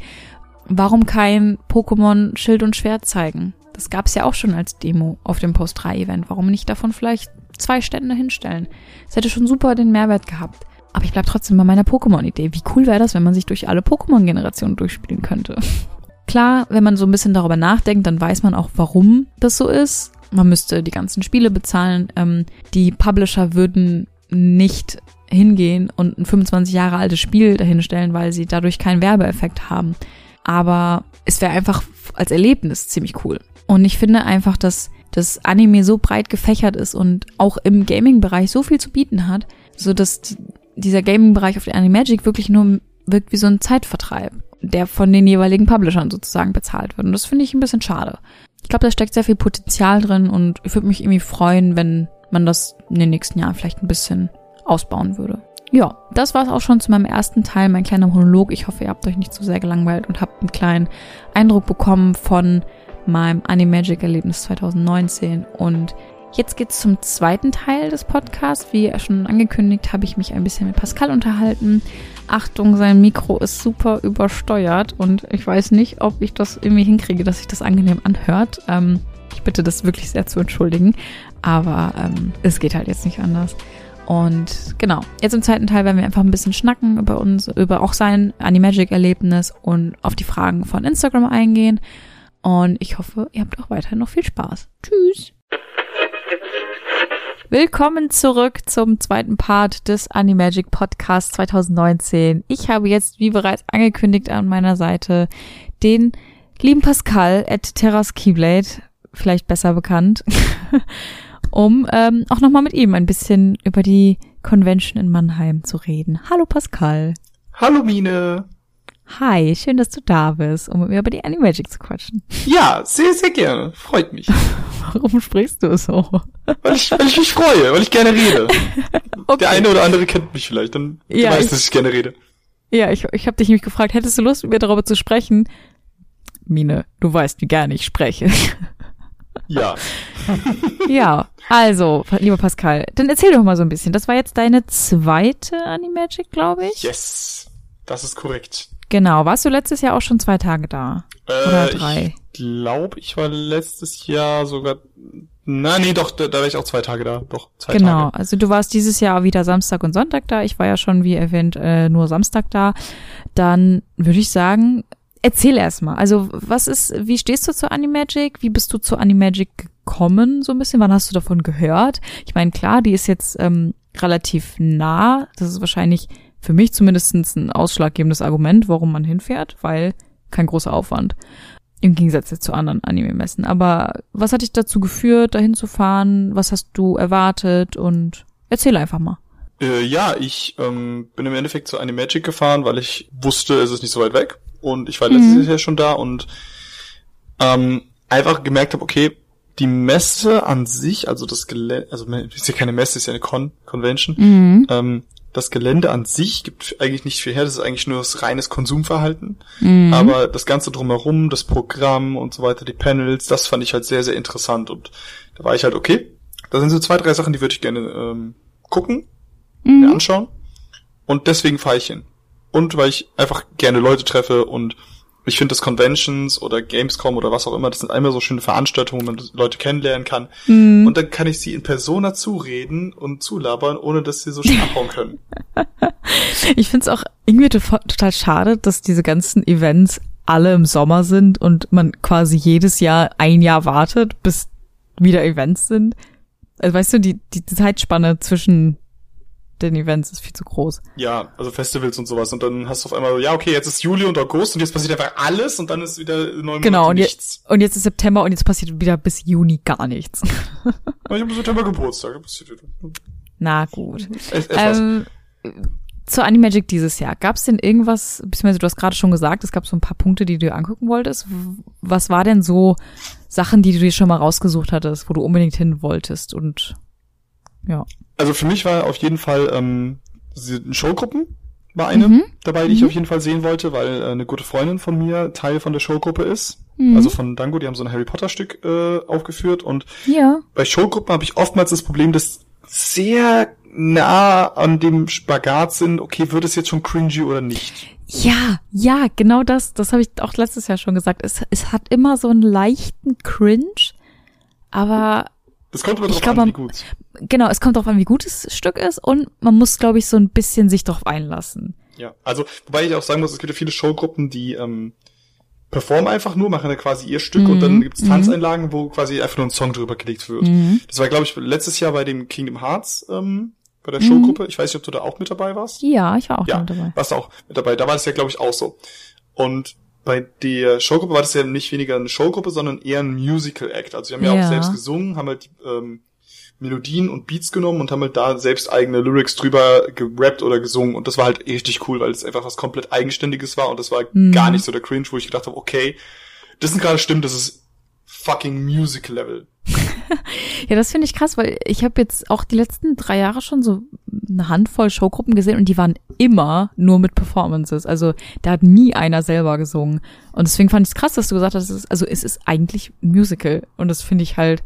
Warum kein Pokémon Schild und Schwert zeigen? Das gab es ja auch schon als Demo auf dem Post 3 Event. Warum nicht davon vielleicht zwei Stände hinstellen? Es hätte schon super den Mehrwert gehabt. Aber ich bleib trotzdem bei meiner Pokémon-Idee. Wie cool wäre das, wenn man sich durch alle Pokémon-Generationen durchspielen könnte? Klar, wenn man so ein bisschen darüber nachdenkt, dann weiß man auch, warum das so ist. Man müsste die ganzen Spiele bezahlen. Ähm, die Publisher würden nicht hingehen und ein 25 Jahre altes Spiel dahinstellen, weil sie dadurch keinen Werbeeffekt haben. Aber es wäre einfach als Erlebnis ziemlich cool. Und ich finde einfach, dass das Anime so breit gefächert ist und auch im Gaming-Bereich so viel zu bieten hat, so dass dieser Gaming-Bereich auf der Animagic wirklich nur wirkt wie so ein Zeitvertreib, der von den jeweiligen Publishern sozusagen bezahlt wird. Und das finde ich ein bisschen schade. Ich glaube, da steckt sehr viel Potenzial drin und ich würde mich irgendwie freuen, wenn man das in den nächsten Jahren vielleicht ein bisschen ausbauen würde. Ja, das war es auch schon zu meinem ersten Teil, mein kleiner Monolog. Ich hoffe, ihr habt euch nicht zu so sehr gelangweilt und habt einen kleinen Eindruck bekommen von meinem Animagic-Erlebnis 2019. Und jetzt geht's zum zweiten Teil des Podcasts. Wie schon angekündigt, habe ich mich ein bisschen mit Pascal unterhalten. Achtung, sein Mikro ist super übersteuert und ich weiß nicht, ob ich das irgendwie hinkriege, dass sich das angenehm anhört. Ähm, ich bitte das wirklich sehr zu entschuldigen. Aber ähm, es geht halt jetzt nicht anders. Und genau, jetzt im zweiten Teil werden wir einfach ein bisschen schnacken über uns, über auch sein Animagic-Erlebnis und auf die Fragen von Instagram eingehen. Und ich hoffe, ihr habt auch weiterhin noch viel Spaß. Tschüss! Willkommen zurück zum zweiten Part des Animagic Podcasts 2019. Ich habe jetzt, wie bereits angekündigt, an meiner Seite den lieben Pascal at Terras Keyblade, vielleicht besser bekannt. um ähm, auch nochmal mit ihm ein bisschen über die Convention in Mannheim zu reden. Hallo Pascal. Hallo Mine. Hi, schön, dass du da bist, um mit mir über die Animagic zu quatschen. Ja, sehr, sehr gerne. Freut mich. Warum sprichst du so? Weil ich, weil ich mich freue, weil ich gerne rede. okay. Der eine oder andere kennt mich vielleicht, dann ja, weiß, ich, dass ich gerne rede. Ja, ich, ich habe dich nämlich gefragt, hättest du Lust, mit mir darüber zu sprechen? Mine, du weißt, wie gerne ich spreche. Ja. ja, also, lieber Pascal, dann erzähl doch mal so ein bisschen. Das war jetzt deine zweite Animagic, glaube ich. Yes. Das ist korrekt. Genau. Warst du letztes Jahr auch schon zwei Tage da? Äh, Oder drei? Ich glaube, ich war letztes Jahr sogar. Na, nee, doch, da, da war ich auch zwei Tage da. Doch, zwei genau. Tage. Genau. Also du warst dieses Jahr wieder Samstag und Sonntag da. Ich war ja schon, wie erwähnt, äh, nur Samstag da. Dann würde ich sagen, erzähl erst mal. Also, was ist, wie stehst du zu Animagic? Wie bist du zu Animagic gekommen, so ein bisschen? Wann hast du davon gehört? Ich meine, klar, die ist jetzt ähm, relativ nah. Das ist wahrscheinlich für mich zumindest ein ausschlaggebendes Argument, warum man hinfährt, weil kein großer Aufwand. Im Gegensatz jetzt zu anderen Anime-Messen. Aber was hat dich dazu geführt, dahin zu fahren? Was hast du erwartet? Und erzähl einfach mal. Äh, ja, ich ähm, bin im Endeffekt zu Animagic gefahren, weil ich wusste, es ist nicht so weit weg. Und ich war mhm. letztes Jahr schon da und ähm, einfach gemerkt habe, okay, die Messe an sich, also das Gelände, also ist ja keine Messe, ist ja eine Con Convention, mhm. ähm, das Gelände an sich gibt eigentlich nicht viel her, das ist eigentlich nur das reines Konsumverhalten. Mhm. Aber das Ganze drumherum, das Programm und so weiter, die Panels, das fand ich halt sehr, sehr interessant. Und da war ich halt, okay, da sind so zwei, drei Sachen, die würde ich gerne ähm, gucken, mhm. mir anschauen. Und deswegen fahre ich hin. Und weil ich einfach gerne Leute treffe und ich finde, dass Conventions oder Gamescom oder was auch immer, das sind einmal so schöne Veranstaltungen, wo man Leute kennenlernen kann. Mm. Und dann kann ich sie in Persona zureden und zulabern, ohne dass sie so schnell abhauen können. ich finde es auch irgendwie total schade, dass diese ganzen Events alle im Sommer sind und man quasi jedes Jahr ein Jahr wartet, bis wieder Events sind. Also weißt du, die, die Zeitspanne zwischen den Events ist viel zu groß. Ja, also Festivals und sowas. Und dann hast du auf einmal, ja, okay, jetzt ist Juli und August und jetzt passiert einfach alles und dann ist wieder neun genau, Monate nichts. Genau, und jetzt ist September und jetzt passiert wieder bis Juni gar nichts. ich habe im September Geburtstag. Na gut. Es, ähm, zur Animagic dieses Jahr. Gab es denn irgendwas, beziehungsweise du hast gerade schon gesagt, es gab so ein paar Punkte, die du dir angucken wolltest. Was war denn so Sachen, die du dir schon mal rausgesucht hattest, wo du unbedingt hin wolltest und ja. Also für mich war auf jeden Fall ähm, Showgruppen war eine mhm. dabei, die ich mhm. auf jeden Fall sehen wollte, weil äh, eine gute Freundin von mir Teil von der Showgruppe ist. Mhm. Also von Dango, die haben so ein Harry Potter Stück äh, aufgeführt und ja. bei Showgruppen habe ich oftmals das Problem, dass sehr nah an dem Spagat sind, okay, wird es jetzt schon cringy oder nicht? Ja, ja, genau das, das habe ich auch letztes Jahr schon gesagt. Es, es hat immer so einen leichten Cringe, aber das kommt aber drauf glaub, an, wie gut. Genau, es kommt drauf an, wie gut das Stück ist und man muss, glaube ich, so ein bisschen sich drauf einlassen. Ja, also wobei ich auch sagen muss, es gibt ja viele Showgruppen, die ähm, performen einfach nur, machen ja quasi ihr Stück mhm. und dann gibt's Tanzeinlagen, mhm. wo quasi einfach nur ein Song drüber gelegt wird. Mhm. Das war, glaube ich, letztes Jahr bei dem Kingdom Hearts ähm, bei der Showgruppe. Ich weiß nicht, ob du da auch mit dabei warst. Ja, ich war auch ja, mit dabei. Warst auch mit dabei. Da war das ja, glaube ich, auch so. Und bei der Showgruppe war das ja nicht weniger eine Showgruppe, sondern eher ein Musical Act. Also sie haben ja, ja auch selbst gesungen, haben halt ähm, Melodien und Beats genommen und haben halt da selbst eigene Lyrics drüber gerappt oder gesungen und das war halt richtig cool, weil es einfach was komplett eigenständiges war und das war mhm. gar nicht so der Cringe, wo ich gedacht habe, okay, das sind gerade Stimmen, das ist fucking Musical Level. Ja, das finde ich krass, weil ich habe jetzt auch die letzten drei Jahre schon so eine Handvoll Showgruppen gesehen und die waren immer nur mit Performances. Also da hat nie einer selber gesungen. Und deswegen fand ich es krass, dass du gesagt hast, es ist, also es ist eigentlich Musical. Und das finde ich halt,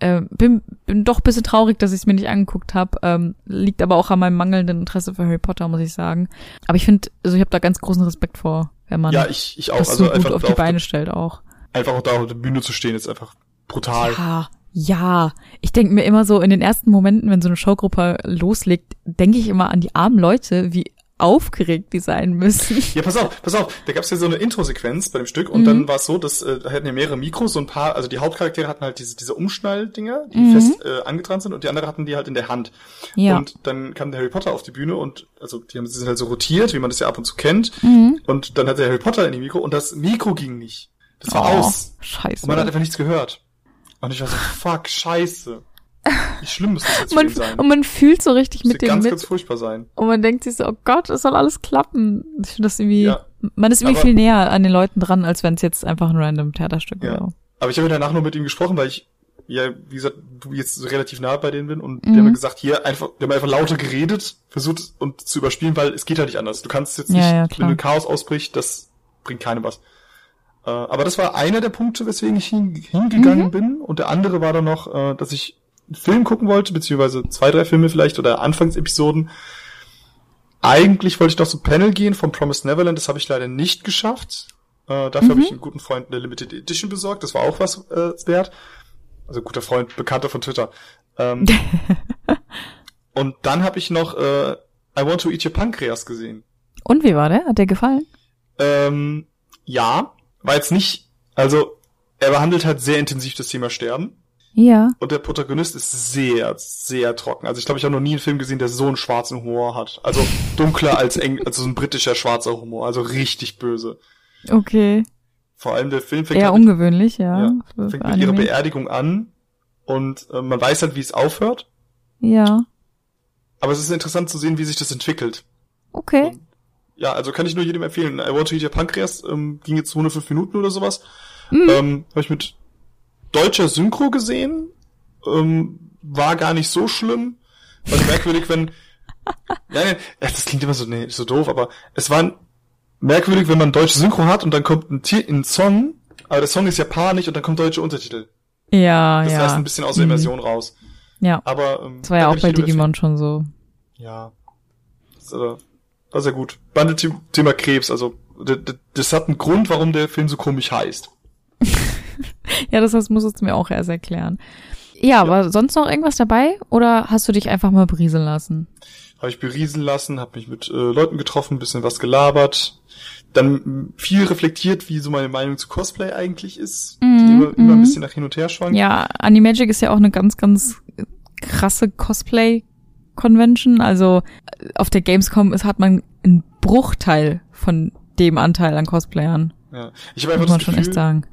äh, bin, bin doch bisschen traurig, dass ich es mir nicht angeguckt habe. Ähm, liegt aber auch an meinem mangelnden Interesse für Harry Potter, muss ich sagen. Aber ich finde, also ich habe da ganz großen Respekt vor, wenn man ja, ich, ich auch. das also so gut auf die Beine stellt auch. Einfach auch da auf der Bühne zu stehen, ist einfach brutal. Ja, ja, ich denke mir immer so in den ersten Momenten, wenn so eine Showgruppe loslegt, denke ich immer an die armen Leute, wie aufgeregt die sein müssen. Ja, pass auf, pass auf, da gab's ja so eine Intro-Sequenz bei dem Stück und mhm. dann war es so, dass äh, da hatten ja mehrere Mikros, so ein paar, also die Hauptcharaktere hatten halt diese, diese Umschnalldinger, die mhm. fest äh, angetragen sind und die anderen hatten die halt in der Hand. Ja. Und dann kam der Harry Potter auf die Bühne und also die haben sie sind halt so rotiert, wie man das ja ab und zu kennt. Mhm. Und dann hat der Harry Potter in die Mikro und das Mikro ging nicht. Das war oh, aus. Scheiße. Und man hat einfach nichts gehört. Und ich war so, fuck, scheiße. Wie schlimm muss das jetzt man, sein? Und man fühlt so richtig mit dem ganz, mit. ganz furchtbar sein. Und man denkt sich so, oh Gott, es soll alles klappen. Ich finde das irgendwie, ja, man ist irgendwie viel näher an den Leuten dran, als wenn es jetzt einfach ein random Theaterstück ja. wäre. Aber ich habe danach nur mit ihm gesprochen, weil ich, ja, wie gesagt, du jetzt relativ nah bei denen bin und mhm. die haben mir gesagt, hier einfach, die haben einfach lauter geredet, versucht und zu überspielen, weil es geht halt nicht anders. Du kannst jetzt nicht, ja, wenn ein Chaos ausbricht, das bringt keinem was. Äh, aber das war einer der Punkte, weswegen ich hingegangen mhm. bin. Und der andere war dann noch, äh, dass ich einen Film gucken wollte, beziehungsweise zwei, drei Filme vielleicht oder Anfangsepisoden. eigentlich wollte ich noch zum Panel gehen von Promised Neverland, das habe ich leider nicht geschafft. Äh, dafür mhm. habe ich einen guten Freund eine Limited Edition besorgt, das war auch was äh, wert. Also guter Freund, Bekannter von Twitter. Ähm, und dann habe ich noch äh, I Want to Eat Your Pancreas gesehen. Und wie war der? Hat der gefallen? Ähm, ja, war jetzt nicht, also er behandelt halt sehr intensiv das Thema Sterben. Ja. Und der Protagonist ist sehr, sehr trocken. Also ich glaube, ich habe noch nie einen Film gesehen, der so einen schwarzen Humor hat. Also dunkler als eng, also so ein britischer schwarzer Humor, also richtig böse. Okay. Vor allem der Film fängt Eher halt ungewöhnlich, ja. ja fängt mit ihrer Beerdigung an und äh, man weiß halt, wie es aufhört. Ja. Aber es ist interessant zu sehen, wie sich das entwickelt. Okay. Und, ja, also kann ich nur jedem empfehlen. I Want to Eat Your Pancreas ähm, ging jetzt 105 Minuten oder sowas. Mhm. Ähm, Habe ich mit deutscher Synchro gesehen. Ähm, war gar nicht so schlimm. War merkwürdig, wenn. Ja, nee, das klingt immer so, nee, so doof, aber es war merkwürdig, wenn man deutsche Synchro hat und dann kommt ein, Tier, ein Song, aber der Song ist japanisch und dann kommt deutsche Untertitel. Ja, das ja. Das heißt ein bisschen aus der mhm. Immersion mhm. raus. Ja. Aber ähm, das war ja auch bei Digimon schon so. Ja. Das, äh, war sehr gut. Bande-Thema Krebs, also das hat einen Grund, warum der Film so komisch heißt. ja, das heißt, musst du mir auch erst erklären. Ja, ja, war sonst noch irgendwas dabei oder hast du dich einfach mal berieseln lassen? Habe ich berieseln lassen, habe mich mit äh, Leuten getroffen, bisschen was gelabert, dann viel reflektiert, wie so meine Meinung zu Cosplay eigentlich ist, mm, die immer, mm. immer ein mhm. bisschen nach hin und her schwankt. Ja, Animagic ist ja auch eine ganz, ganz krasse Cosplay Convention. Also auf der Gamescom ist, hat man einen Bruchteil von dem Anteil an Cosplayern. Ja, ich habe einfach Muss man das Gefühl, schon echt sagen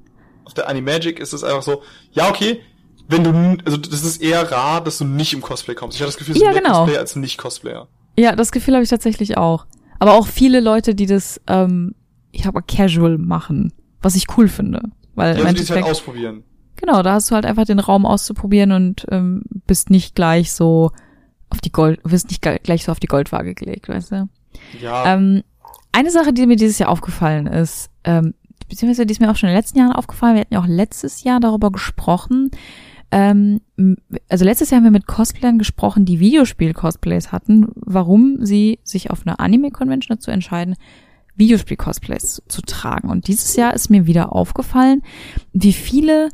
auf der Animagic ist es einfach so, ja, okay, wenn du, also das ist eher rar, dass du nicht im Cosplay kommst. Ich habe das Gefühl, es ja, mehr genau. Cosplayer als Nicht-Cosplayer. Ja, das Gefühl habe ich tatsächlich auch. Aber auch viele Leute, die das, ähm, ich habe casual machen, was ich cool finde. Weil ja, also die halt ausprobieren. Genau, da hast du halt einfach den Raum auszuprobieren und ähm, bist nicht gleich so auf die Gold, wirst nicht gleich so auf die Goldwaage gelegt, weißt du? Ja. Ähm, eine Sache, die mir dieses Jahr aufgefallen ist, ähm, beziehungsweise die ist mir auch schon in den letzten Jahren aufgefallen. Wir hatten ja auch letztes Jahr darüber gesprochen. Ähm, also letztes Jahr haben wir mit Cosplayern gesprochen, die Videospiel-Cosplays hatten, warum sie sich auf eine Anime-Convention dazu entscheiden, Videospiel-Cosplays zu tragen. Und dieses Jahr ist mir wieder aufgefallen, wie viele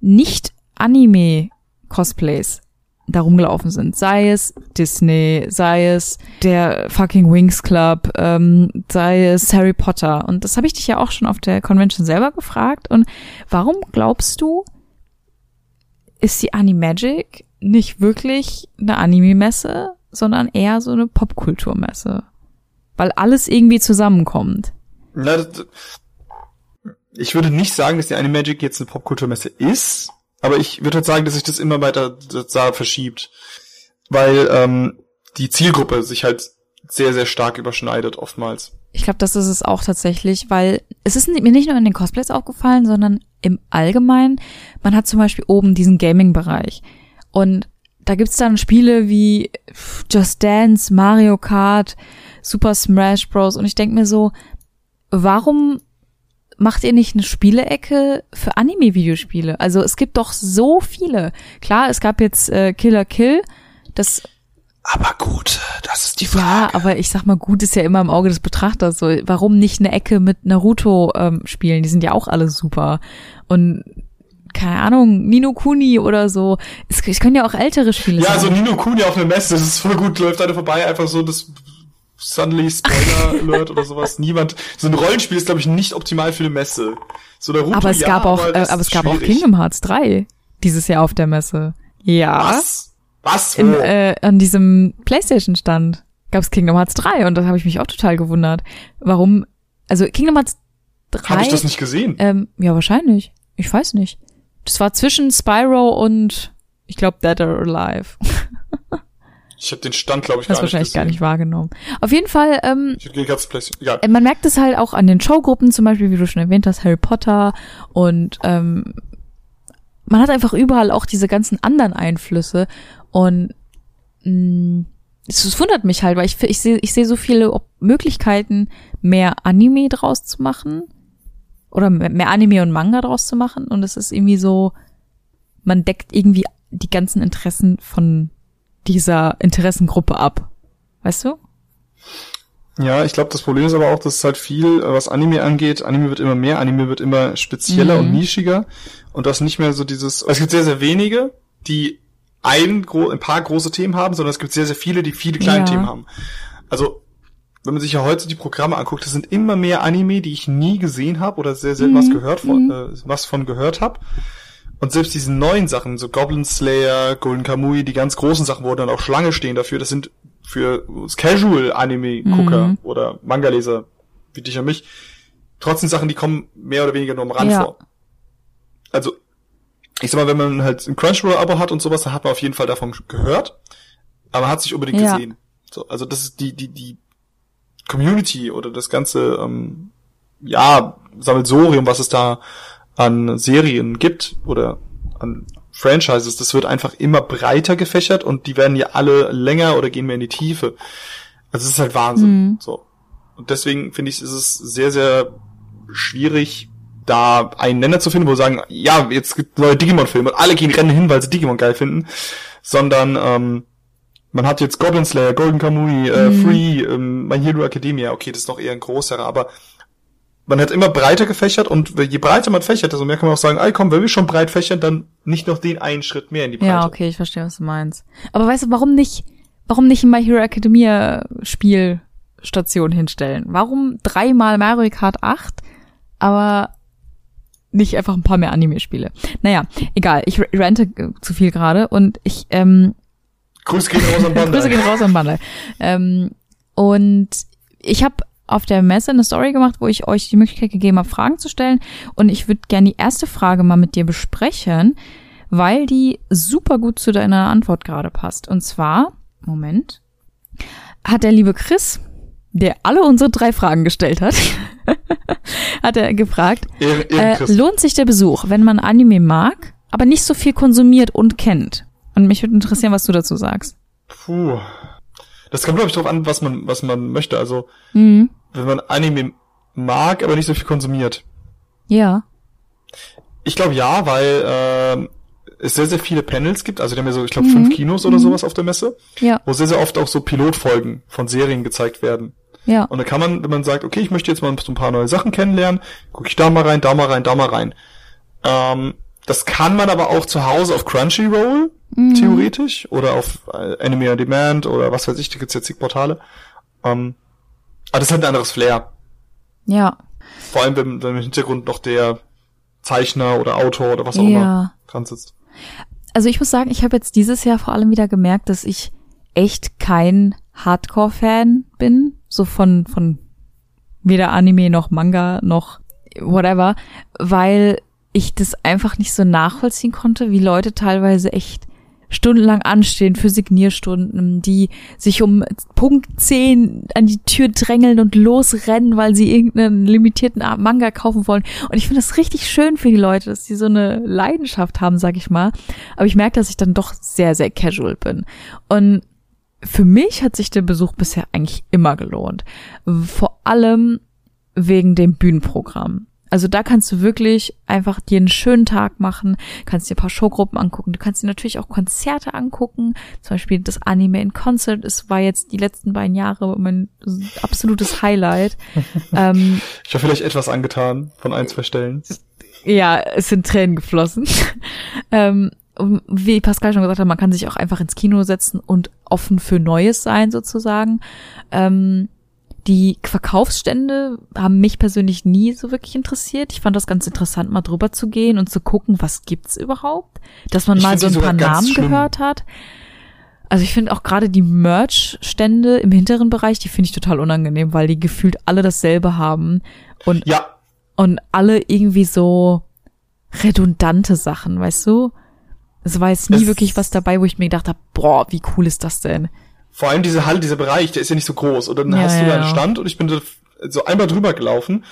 nicht Anime-Cosplays da rumgelaufen sind. Sei es Disney, sei es der fucking Wings Club, ähm, sei es Harry Potter. Und das habe ich dich ja auch schon auf der Convention selber gefragt. Und warum glaubst du, ist die Animagic nicht wirklich eine Anime-Messe, sondern eher so eine Popkulturmesse? Weil alles irgendwie zusammenkommt. Na, ich würde nicht sagen, dass die Animagic jetzt eine Popkulturmesse ist. Aber ich würde halt sagen, dass sich das immer weiter da verschiebt. Weil ähm, die Zielgruppe sich halt sehr, sehr stark überschneidet oftmals. Ich glaube, das ist es auch tatsächlich, weil es ist mir nicht nur in den Cosplays aufgefallen, sondern im Allgemeinen. Man hat zum Beispiel oben diesen Gaming-Bereich. Und da gibt's dann Spiele wie Just Dance, Mario Kart, Super Smash Bros. Und ich denk mir so, warum macht ihr nicht eine Spielecke für Anime-Videospiele? Also es gibt doch so viele. Klar, es gab jetzt äh, Killer Kill, das aber gut, das ist die Frage. Ja, aber ich sag mal, gut ist ja immer im Auge des Betrachters. So, warum nicht eine Ecke mit Naruto ähm, spielen? Die sind ja auch alle super. Und keine Ahnung, Nino Kuni oder so. Es, es können ja auch ältere Spiele ja, sein. Ja, so Nino Kuni auf einer Messe, das ist voll gut, läuft einer vorbei, einfach so das suddenly Spoiler Alert oder sowas. Niemand. So ein Rollenspiel ist, glaube ich, nicht optimal für eine Messe. So der aber es ja, gab auch, aber, äh, aber es gab schwierig. auch Kingdom Hearts 3 dieses Jahr auf der Messe. Ja. Was? Was? Im, äh, an diesem PlayStation Stand gab es Kingdom Hearts 3 und da habe ich mich auch total gewundert. Warum? Also Kingdom Hearts 3. Habe ich das nicht gesehen? Ähm, ja, wahrscheinlich. Ich weiß nicht. Das war zwischen Spyro und ich glaube Dead or Alive. Ich habe den Stand, glaube ich, gar nicht wahrscheinlich gesehen. gar nicht wahrgenommen. Auf jeden Fall, ähm, ja. man merkt es halt auch an den Showgruppen, zum Beispiel, wie du schon erwähnt hast, Harry Potter und ähm, man hat einfach überall auch diese ganzen anderen Einflüsse und mh, mm, es, wundert mich halt, weil ich, ich sehe ich seh so viele Möglichkeiten, mehr Anime draus zu machen oder mehr Anime und Manga draus zu machen und es ist irgendwie so, man deckt irgendwie die ganzen Interessen von dieser Interessengruppe ab. Weißt du? Ja, ich glaube, das Problem ist aber auch, dass es halt viel, äh, was Anime angeht, Anime wird immer mehr, Anime wird immer spezieller Mhm. und nischiger und das nicht mehr so dieses, es gibt sehr, sehr wenige, die ein, ein paar große Themen haben, sondern es gibt sehr, sehr viele, die viele kleine Ja. Themen haben. Also, wenn man sich ja heute die Programme anguckt, das sind immer mehr Anime, die ich nie gesehen habe oder sehr selten Mhm. was gehört von, äh, was von gehört habe. Und selbst diese neuen Sachen, so Goblin Slayer, Golden Kamui, die ganz großen Sachen, wo dann auch Schlange stehen dafür, das sind für Casual-Anime-Gucker Mhm. oder Manga-Leser, wie dich und mich, trotzdem Sachen, die kommen mehr oder weniger nur am Rand Ja. vor. Also, ich sag mal, wenn man halt ein Crunchyroll-Abo hat und sowas, dann hat man auf jeden Fall davon gehört, aber hat sich unbedingt Ja. gesehen. So, also das ist die, die, die Community oder das ganze, ähm, ja, Sammelsorium, was es da an Serien gibt oder an Franchises, das wird einfach immer breiter gefächert und die werden ja alle länger oder gehen mehr in die Tiefe. Also es ist halt Wahnsinn. Mhm. So. Und deswegen finde ich, ist es sehr, sehr schwierig, da einen Nenner zu finden, wo wir sagen, ja, jetzt gibt neue Digimon-Filme und alle gehen rennen hin, weil sie Digimon geil finden, sondern ähm, man hat jetzt Goblin Slayer, Golden Kamui, äh, Mhm. Free, ähm, My Hero Academia, okay, das ist noch eher ein größerer, aber man hat immer breiter gefächert und je breiter man fächert, desto mehr kann man auch sagen, ey komm, wenn wir schon breit fächern, dann nicht noch den einen Schritt mehr in die Breite. Ja, okay, ich verstehe, was du meinst. Aber weißt du, warum nicht, warum nicht ein My Hero Academia Spielstation hinstellen? Warum dreimal Mario Kart 8, aber nicht einfach ein paar mehr Anime-Spiele? Naja, egal, ich rente zu viel gerade und ich, ähm, Grüße gehen raus an Bandai. Grüße gehen raus an Bundle. Ähm, und ich habe auf der Messe eine Story gemacht, wo ich euch die Möglichkeit gegeben habe, Fragen zu stellen. Und ich würde gerne die erste Frage mal mit dir besprechen, weil die super gut zu deiner Antwort gerade passt. Und zwar, Moment, hat der liebe Chris, der alle unsere drei Fragen gestellt hat, hat er gefragt, Ehren, äh, lohnt sich der Besuch, wenn man Anime mag, aber nicht so viel konsumiert und kennt? Und mich würde interessieren, was du dazu sagst. Puh. Das kommt, glaube ich, drauf an, was man, was man möchte. Also, Mhm. wenn man Anime mag, aber nicht so viel konsumiert. Ja. Ich glaube ja, weil ähm, es sehr, sehr viele Panels gibt. Also die haben ja so, ich glaube, Mhm. fünf Kinos oder sowas auf der Messe, Ja. wo sehr, sehr oft auch so Pilotfolgen von Serien gezeigt werden. Ja. Und da kann man, wenn man sagt, okay, ich möchte jetzt mal so ein paar neue Sachen kennenlernen, gucke ich da mal rein, da mal rein, da mal rein. Ähm, das kann man aber auch zu Hause auf Crunchyroll, Mhm. theoretisch, oder auf äh, Anime on Demand oder was weiß ich, da gibt's jetzt zig Portale. Ähm, aber das hat ein anderes Flair. Ja. Vor allem, wenn, wenn im Hintergrund noch der Zeichner oder Autor oder was auch Ja. immer dran sitzt. Also ich muss sagen, ich habe jetzt dieses Jahr vor allem wieder gemerkt, dass ich echt kein Hardcore-Fan bin. So von, von weder Anime noch Manga noch whatever, weil ich das einfach nicht so nachvollziehen konnte, wie Leute teilweise echt stundenlang anstehen für Signierstunden, die sich um Punkt 10 an die Tür drängeln und losrennen, weil sie irgendeinen limitierten Manga kaufen wollen. Und ich finde das richtig schön für die Leute, dass die so eine Leidenschaft haben, sag ich mal. Aber ich merke, dass ich dann doch sehr, sehr casual bin. Und für mich hat sich der Besuch bisher eigentlich immer gelohnt. Vor allem wegen dem Bühnenprogramm. Also da kannst du wirklich einfach dir einen schönen Tag machen, kannst dir ein paar Showgruppen angucken. Du kannst dir natürlich auch Konzerte angucken. Zum Beispiel das Anime in Concert. Es war jetzt die letzten beiden Jahre mein absolutes Highlight. ähm, Ich war vielleicht etwas angetan von ein, zwei Stellen. ja, es sind Tränen geflossen. ähm, wie Pascal schon gesagt hat, man kann sich auch einfach ins Kino setzen und offen für Neues sein sozusagen. Ähm, die Verkaufsstände haben mich persönlich nie so wirklich interessiert. Ich fand das ganz interessant, mal drüber zu gehen und zu gucken, was gibt's überhaupt. Dass man Ich mal so ein paar Namen schlimm. gehört hat. Also ich finde auch gerade die Merch-Stände im hinteren Bereich, die finde ich total unangenehm, weil die gefühlt alle dasselbe haben und, Ja, und alle irgendwie so redundante Sachen, weißt du? Es war jetzt nie Es- wirklich was dabei, wo ich mir gedacht habe, boah, wie cool ist das denn? Vor allem diese Halle, dieser Bereich, der ist ja nicht so groß. Und dann Ja, hast du da einen. Stand und ich bin da so einmal drüber gelaufen.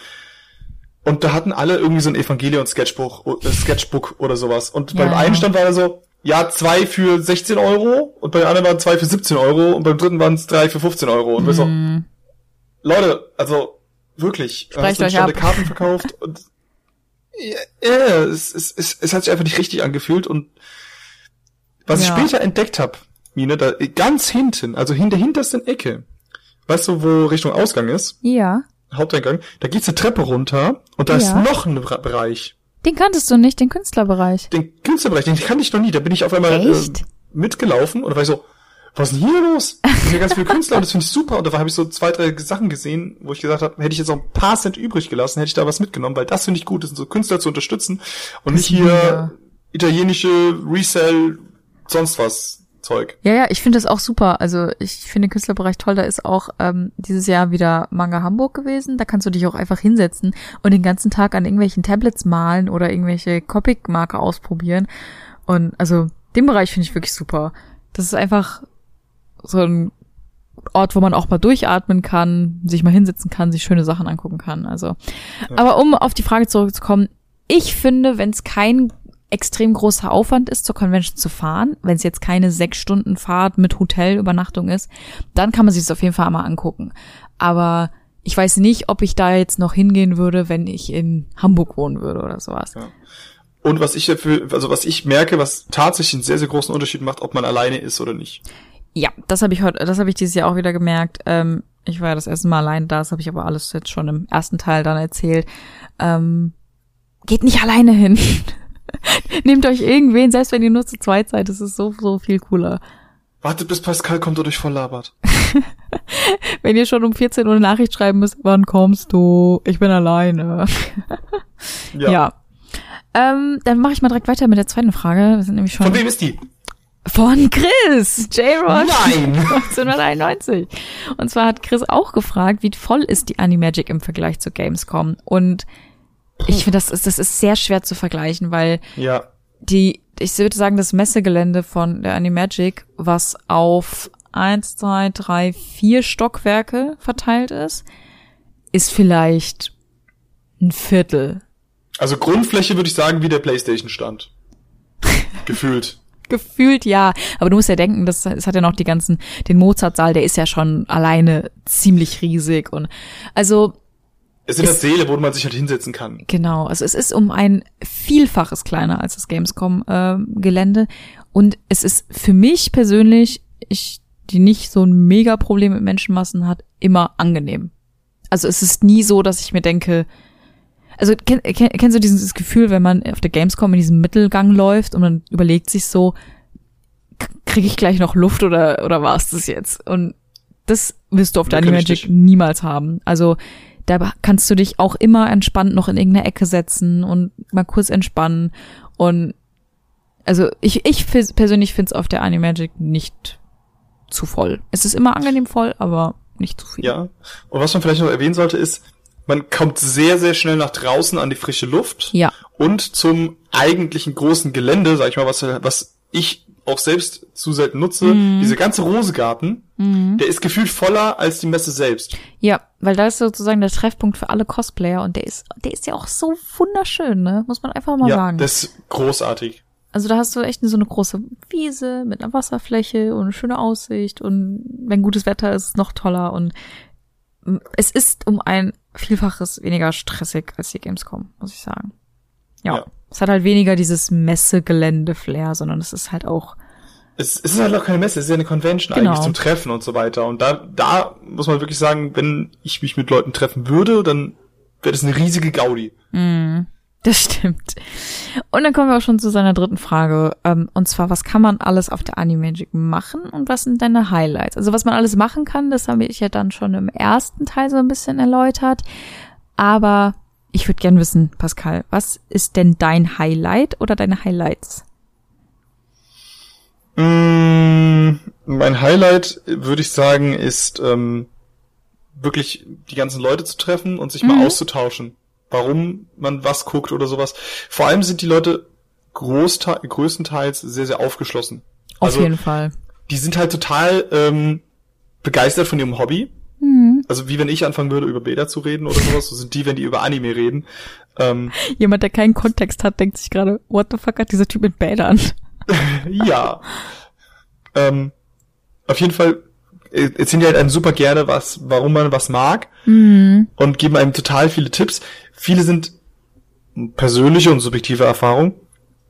Und da hatten alle irgendwie so ein Evangelion-Sketchbook äh, Sketchbook oder sowas. Und beim einen Stand war er so, ja, zwei für 16 Euro und beim anderen waren zwei für 17 Euro und beim dritten waren es drei für 15 Euro. Und wir so, Hm, Leute, also wirklich, Sprecht hast du euch ab. Karten verkauft und ja, ja, es, es, es, es hat sich einfach nicht richtig angefühlt und was ich Ja. später entdeckt habe, Mine, da ganz hinten, also in der hintersten Ecke, weißt du, wo Richtung Ausgang ist? Ja. Haupteingang. Da geht's eine Treppe runter und da Ja. ist noch ein Bereich. Den kanntest du nicht, den Künstlerbereich. Den Künstlerbereich, den kannte ich noch nie. Da bin ich auf einmal? Äh, mitgelaufen und da war ich so, was ist denn hier los? Da sind ja ganz viele Künstler und das finde ich super. Und da habe ich so zwei, drei Sachen gesehen, wo ich gesagt habe, hätte ich jetzt noch ein paar Cent übrig gelassen, hätte ich da was mitgenommen, weil das finde ich gut, das sind so Künstler zu unterstützen und nicht hier mega. italienische Resell, sonst was Zeug. Ja, ja, ich finde das auch super. Also ich finde den Künstlerbereich toll. Da ist auch ähm, dieses Jahr wieder Manga Hamburg gewesen. Da kannst du dich auch einfach hinsetzen und den ganzen Tag an irgendwelchen Tablets malen oder irgendwelche Copic-Marker ausprobieren. Und also den Bereich finde ich wirklich super. Das ist einfach so ein Ort, wo man auch mal durchatmen kann, sich mal hinsetzen kann, sich schöne Sachen angucken kann. Also, aber um auf die Frage zurückzukommen, ich finde, wenn es kein extrem großer Aufwand ist, zur Convention zu fahren, wenn es jetzt keine sechs Stunden Fahrt mit Hotelübernachtung ist, dann kann man sich das auf jeden Fall mal angucken. Aber ich weiß nicht, ob ich da jetzt noch hingehen würde, wenn ich in Hamburg wohnen würde oder sowas. Ja. Und was ich dafür, also was ich merke, was tatsächlich einen sehr, sehr großen Unterschied macht, ob man alleine ist oder nicht. Ja, das habe ich heute, das habe ich dieses Jahr auch wieder gemerkt. Ähm, ich war ja das erste Mal allein da, das habe ich aber alles jetzt schon im ersten Teil dann erzählt. Ähm, geht nicht alleine hin. Nehmt euch irgendwen, selbst wenn ihr nur zu zweit seid, das ist so, so viel cooler. Wartet, bis Pascal kommt und euch voll labert. Wenn ihr schon um 14 Uhr eine Nachricht schreiben müsst, wann kommst du? Ich bin alleine. Ja. Ähm, dann mache ich mal direkt weiter mit der zweiten Frage. Wir sind nämlich schon Von wem ist die? von Chris, J-Rod. Nein! 1991. Und zwar hat Chris auch gefragt, wie voll ist die Animagic im Vergleich zu Gamescom? Und ich finde, das ist, das ist sehr schwer zu vergleichen, weil Ja. die, ich würde sagen, das Messegelände von der Animagic, was auf eins, zwei, drei, vier Stockwerke verteilt ist, ist vielleicht ein Viertel. Also Grundfläche würde ich sagen, wie der Playstation stand. Gefühlt. Gefühlt ja, aber du musst ja denken, das, es hat ja noch die ganzen, den Mozartsaal, der ist ja schon alleine ziemlich riesig und also Es sind Ist- Säle, wo man sich halt hinsetzen kann. Genau, also es ist um ein Vielfaches kleiner als das Gamescom-Gelände. und es ist für mich persönlich, ich, die nicht so ein mega Problem mit Menschenmassen hat, immer angenehm. Also es ist nie so, dass ich mir denke, also kenn, kenn, kennst du dieses Gefühl, wenn man auf der Gamescom in diesem Mittelgang läuft und man überlegt sich so, kriege ich gleich noch Luft oder, oder war es das jetzt? Und das wirst du auf Animagic dich. niemals haben. Also da kannst du dich auch immer entspannt noch in irgendeine Ecke setzen und mal kurz entspannen. Und also ich, ich persönlich finde es auf der Animagic nicht zu voll. Es ist immer angenehm voll, aber nicht zu viel. Ja. Und was man vielleicht noch erwähnen sollte, ist, man kommt sehr, sehr schnell nach draußen an die frische Luft. Ja. Und zum eigentlichen großen Gelände, sag ich mal, was, was ich auch selbst zu selten nutze, Mhm. dieser ganze Rosegarten, der ist gefühlt voller als die Messe selbst. Ja, weil da ist sozusagen der Treffpunkt für alle Cosplayer und der ist, der ist ja auch so wunderschön, ne? Muss man einfach mal ja, sagen. das ist großartig. Also da hast du echt so eine große Wiese mit einer Wasserfläche und eine schöne Aussicht und wenn gutes Wetter ist, ist es noch toller und es ist um ein Vielfaches weniger stressig als die Gamescom, muss ich sagen. Ja. Ja. Es hat halt weniger dieses Messegelände-Flair, sondern es ist halt auch, Es, es ist halt auch keine Messe, es ist ja eine Convention Genau. eigentlich zum Treffen und so weiter. Und da, da muss man wirklich sagen, wenn ich mich mit Leuten treffen würde, dann wäre das eine riesige Gaudi. das stimmt. Und dann kommen wir auch schon zu seiner dritten Frage. Ähm, und zwar, was kann man alles auf der Animagic machen und was sind deine Highlights? Also was man alles machen kann, das habe ich ja dann schon im ersten Teil so ein bisschen erläutert. Aber ich würde gern wissen, Pascal, was ist denn dein Highlight oder deine Highlights? Mm, mein Highlight, würde ich sagen, ist ähm, wirklich die ganzen Leute zu treffen und sich mal auszutauschen. Warum man was guckt oder sowas. Vor allem sind die Leute größtenteils sehr, sehr aufgeschlossen. Auf Also, jeden Fall. die sind halt total ähm, begeistert von ihrem Hobby. Also wie wenn ich anfangen würde, über Bäder zu reden oder sowas, so sind die, wenn die über Anime reden. Ähm, Jemand, der keinen Kontext hat, denkt sich gerade, what the fuck hat dieser Typ mit Bädern? ja. ähm, auf jeden Fall äh, erzählen die halt einem super gerne, was, warum man was mag und geben einem total viele Tipps. Viele sind persönliche und subjektive Erfahrung,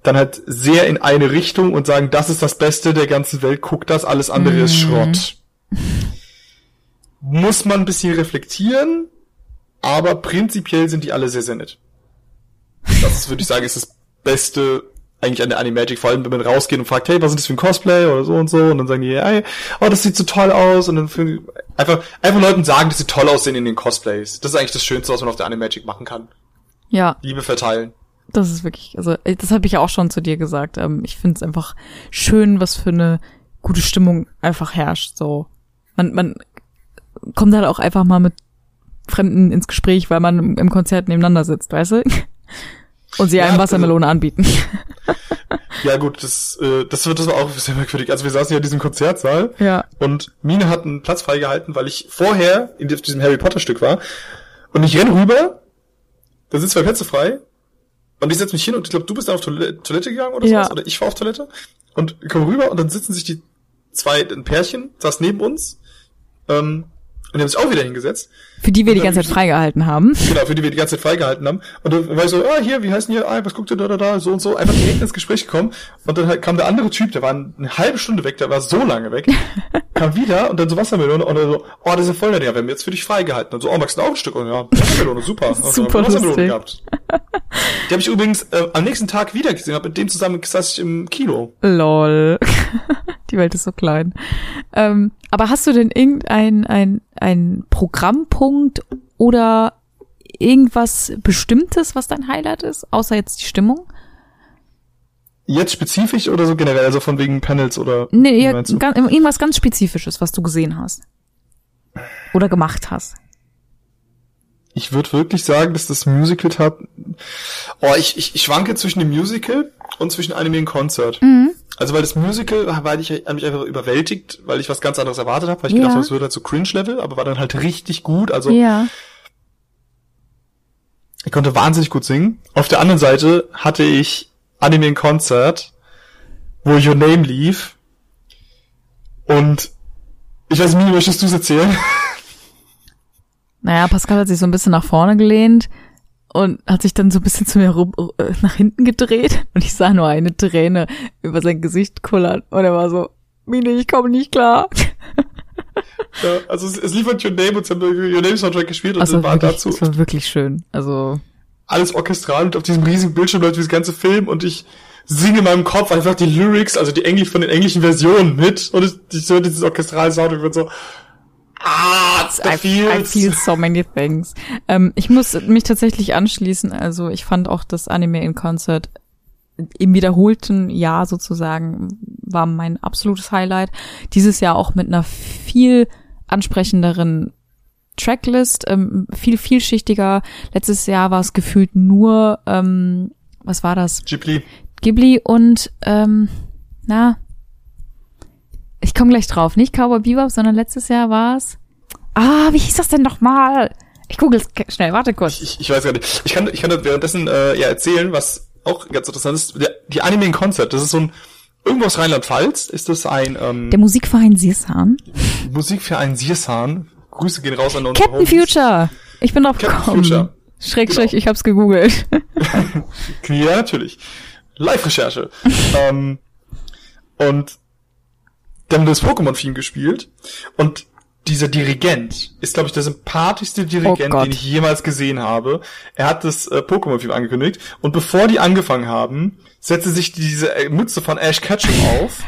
dann halt sehr in eine Richtung und sagen, das ist das Beste der ganzen Welt, guck das, alles andere ist Schrott. muss man ein bisschen reflektieren, aber prinzipiell sind die alle sehr, sehr nett. Das ist, würde ich sagen, ist das Beste eigentlich an der Animagic, vor allem wenn man rausgeht und fragt, hey, was ist das für ein Cosplay oder so und so, und dann sagen die, hey, oh, das sieht so toll aus, und dann einfach, einfach Leuten sagen, dass sie toll aussehen in den Cosplays. Das ist eigentlich das Schönste, was man auf der Animagic machen kann. Ja. Liebe verteilen. Das ist wirklich, also das habe ich ja auch schon zu dir gesagt. Ähm, ich finde es einfach schön, was für eine gute Stimmung einfach herrscht. So, man, man kommt halt auch einfach mal mit Fremden ins Gespräch, weil man im Konzert nebeneinander sitzt, weißt du? Und sie ja, einem Wassermelone also, anbieten. Ja gut, das, äh, das, wird das war auch sehr merkwürdig. Also wir saßen ja in diesem Konzertsaal ja. und Mine hat einen Platz freigehalten, weil ich vorher in diesem Harry Potter Stück war. Und ich renn rüber, da sind zwei Plätze frei und ich setze mich hin und ich glaube, du bist dann auf Toilette, Toilette gegangen oder ja. sowas oder ich war auf Toilette und komme rüber und dann sitzen sich die zwei ein Pärchen, saß neben uns ähm, und die haben sich auch wieder hingesetzt. Für die wir die ganze Zeit freigehalten haben. Genau, für die wir die ganze Zeit freigehalten haben. Und dann war ich so, ah, hier, wie heißt denn hier, ah, was guckt ihr da, da, da, so und so. Einfach direkt ins Gespräch gekommen. Und dann kam der andere Typ, der war eine halbe Stunde weg, der war so lange weg. kam wieder und dann so Wassermelone und dann so, oh, das ist ja voll nett, ja, wir haben jetzt für dich freigehalten. Und so, oh, magst du auch ein Stück? Und ja, Wassermelone, super. Super Wassermelone gehabt. Die habe ich übrigens äh, am nächsten Tag wieder gesehen, hab mit dem zusammen saß ich im Kino. Lol. Die Welt ist so klein. Ähm, aber hast du denn irgendein ein, ein Programmpunkt oder irgendwas Bestimmtes, was dein Highlight ist, außer jetzt die Stimmung? Jetzt spezifisch oder so generell, also von wegen Panels oder? Nee, irgendwas ganz Spezifisches, was du gesehen hast. Oder gemacht hast. Ich würde wirklich sagen, dass das Musical hat. Oh, ich, ich, ich schwanke zwischen dem Musical und zwischen Anime und Konzert. Mhm. Also weil das Musical war ich hat mich einfach überwältigt, weil ich was ganz anderes erwartet habe, weil ich ja. gedacht habe, es wird halt so Cringe-Level, aber war dann halt richtig gut. Also ja. ich konnte wahnsinnig gut singen. Auf der anderen Seite hatte ich Anime und Konzert, wo Your Name lief. Und ich weiß nicht, möchtest du es erzählen? Naja, Pascal hat sich so ein bisschen nach vorne gelehnt und hat sich dann so ein bisschen zu mir rum, nach hinten gedreht und ich sah nur eine Träne über sein Gesicht kullern und er war so, Mine, ich komme nicht klar. Ja, also es, es lief halt Your Name und sie haben Your Name Soundtrack gespielt und also war wirklich, dazu. Das war wirklich schön. Also alles orchestral und auf diesem riesigen Bildschirm läuft dieses ganze Film und ich singe in meinem Kopf einfach die Lyrics, also die Englisch von den englischen Versionen mit und ich höre dieses orchestrale Soundtrack wird so Ah, I, I feel so many things. Ähm, ich muss mich tatsächlich anschließen. Also ich fand auch das Anime in Concert im wiederholten Jahr sozusagen war mein absolutes Highlight. Dieses Jahr auch mit einer viel ansprechenderen Tracklist, ähm, viel vielschichtiger. Letztes Jahr war es gefühlt nur, ähm, was war das? Ghibli. Ghibli und ähm, na, ich komme gleich drauf. Nicht Cowboy Bebop, sondern letztes Jahr war es. Ah, wie hieß das denn nochmal? Ich google es schnell, warte kurz. Ich, ich, weiß gar nicht. Ich kann, ich kann währenddessen äh, ja erzählen, was auch ganz interessant ist. Der, die Anime in Concert, das ist so ein irgendwo aus Rheinland-Pfalz ist das ein ähm, Der Musikverein Siersan. Musikverein Siersan. Grüße gehen raus an unsere Captain Homies. Future. Ich bin drauf Captain gekommen. Future. Schräg, genau. schräg, ich hab's gegoogelt. ja, natürlich. Live-Recherche. ähm, und die haben das Pokémon-Theme gespielt und dieser Dirigent ist, glaube ich, der sympathischste Dirigent, oh den ich jemals gesehen habe. Er hat das äh, Pokémon-Theme angekündigt und bevor die angefangen haben, setzte sich diese äh, Mütze von Ash Ketchum auf.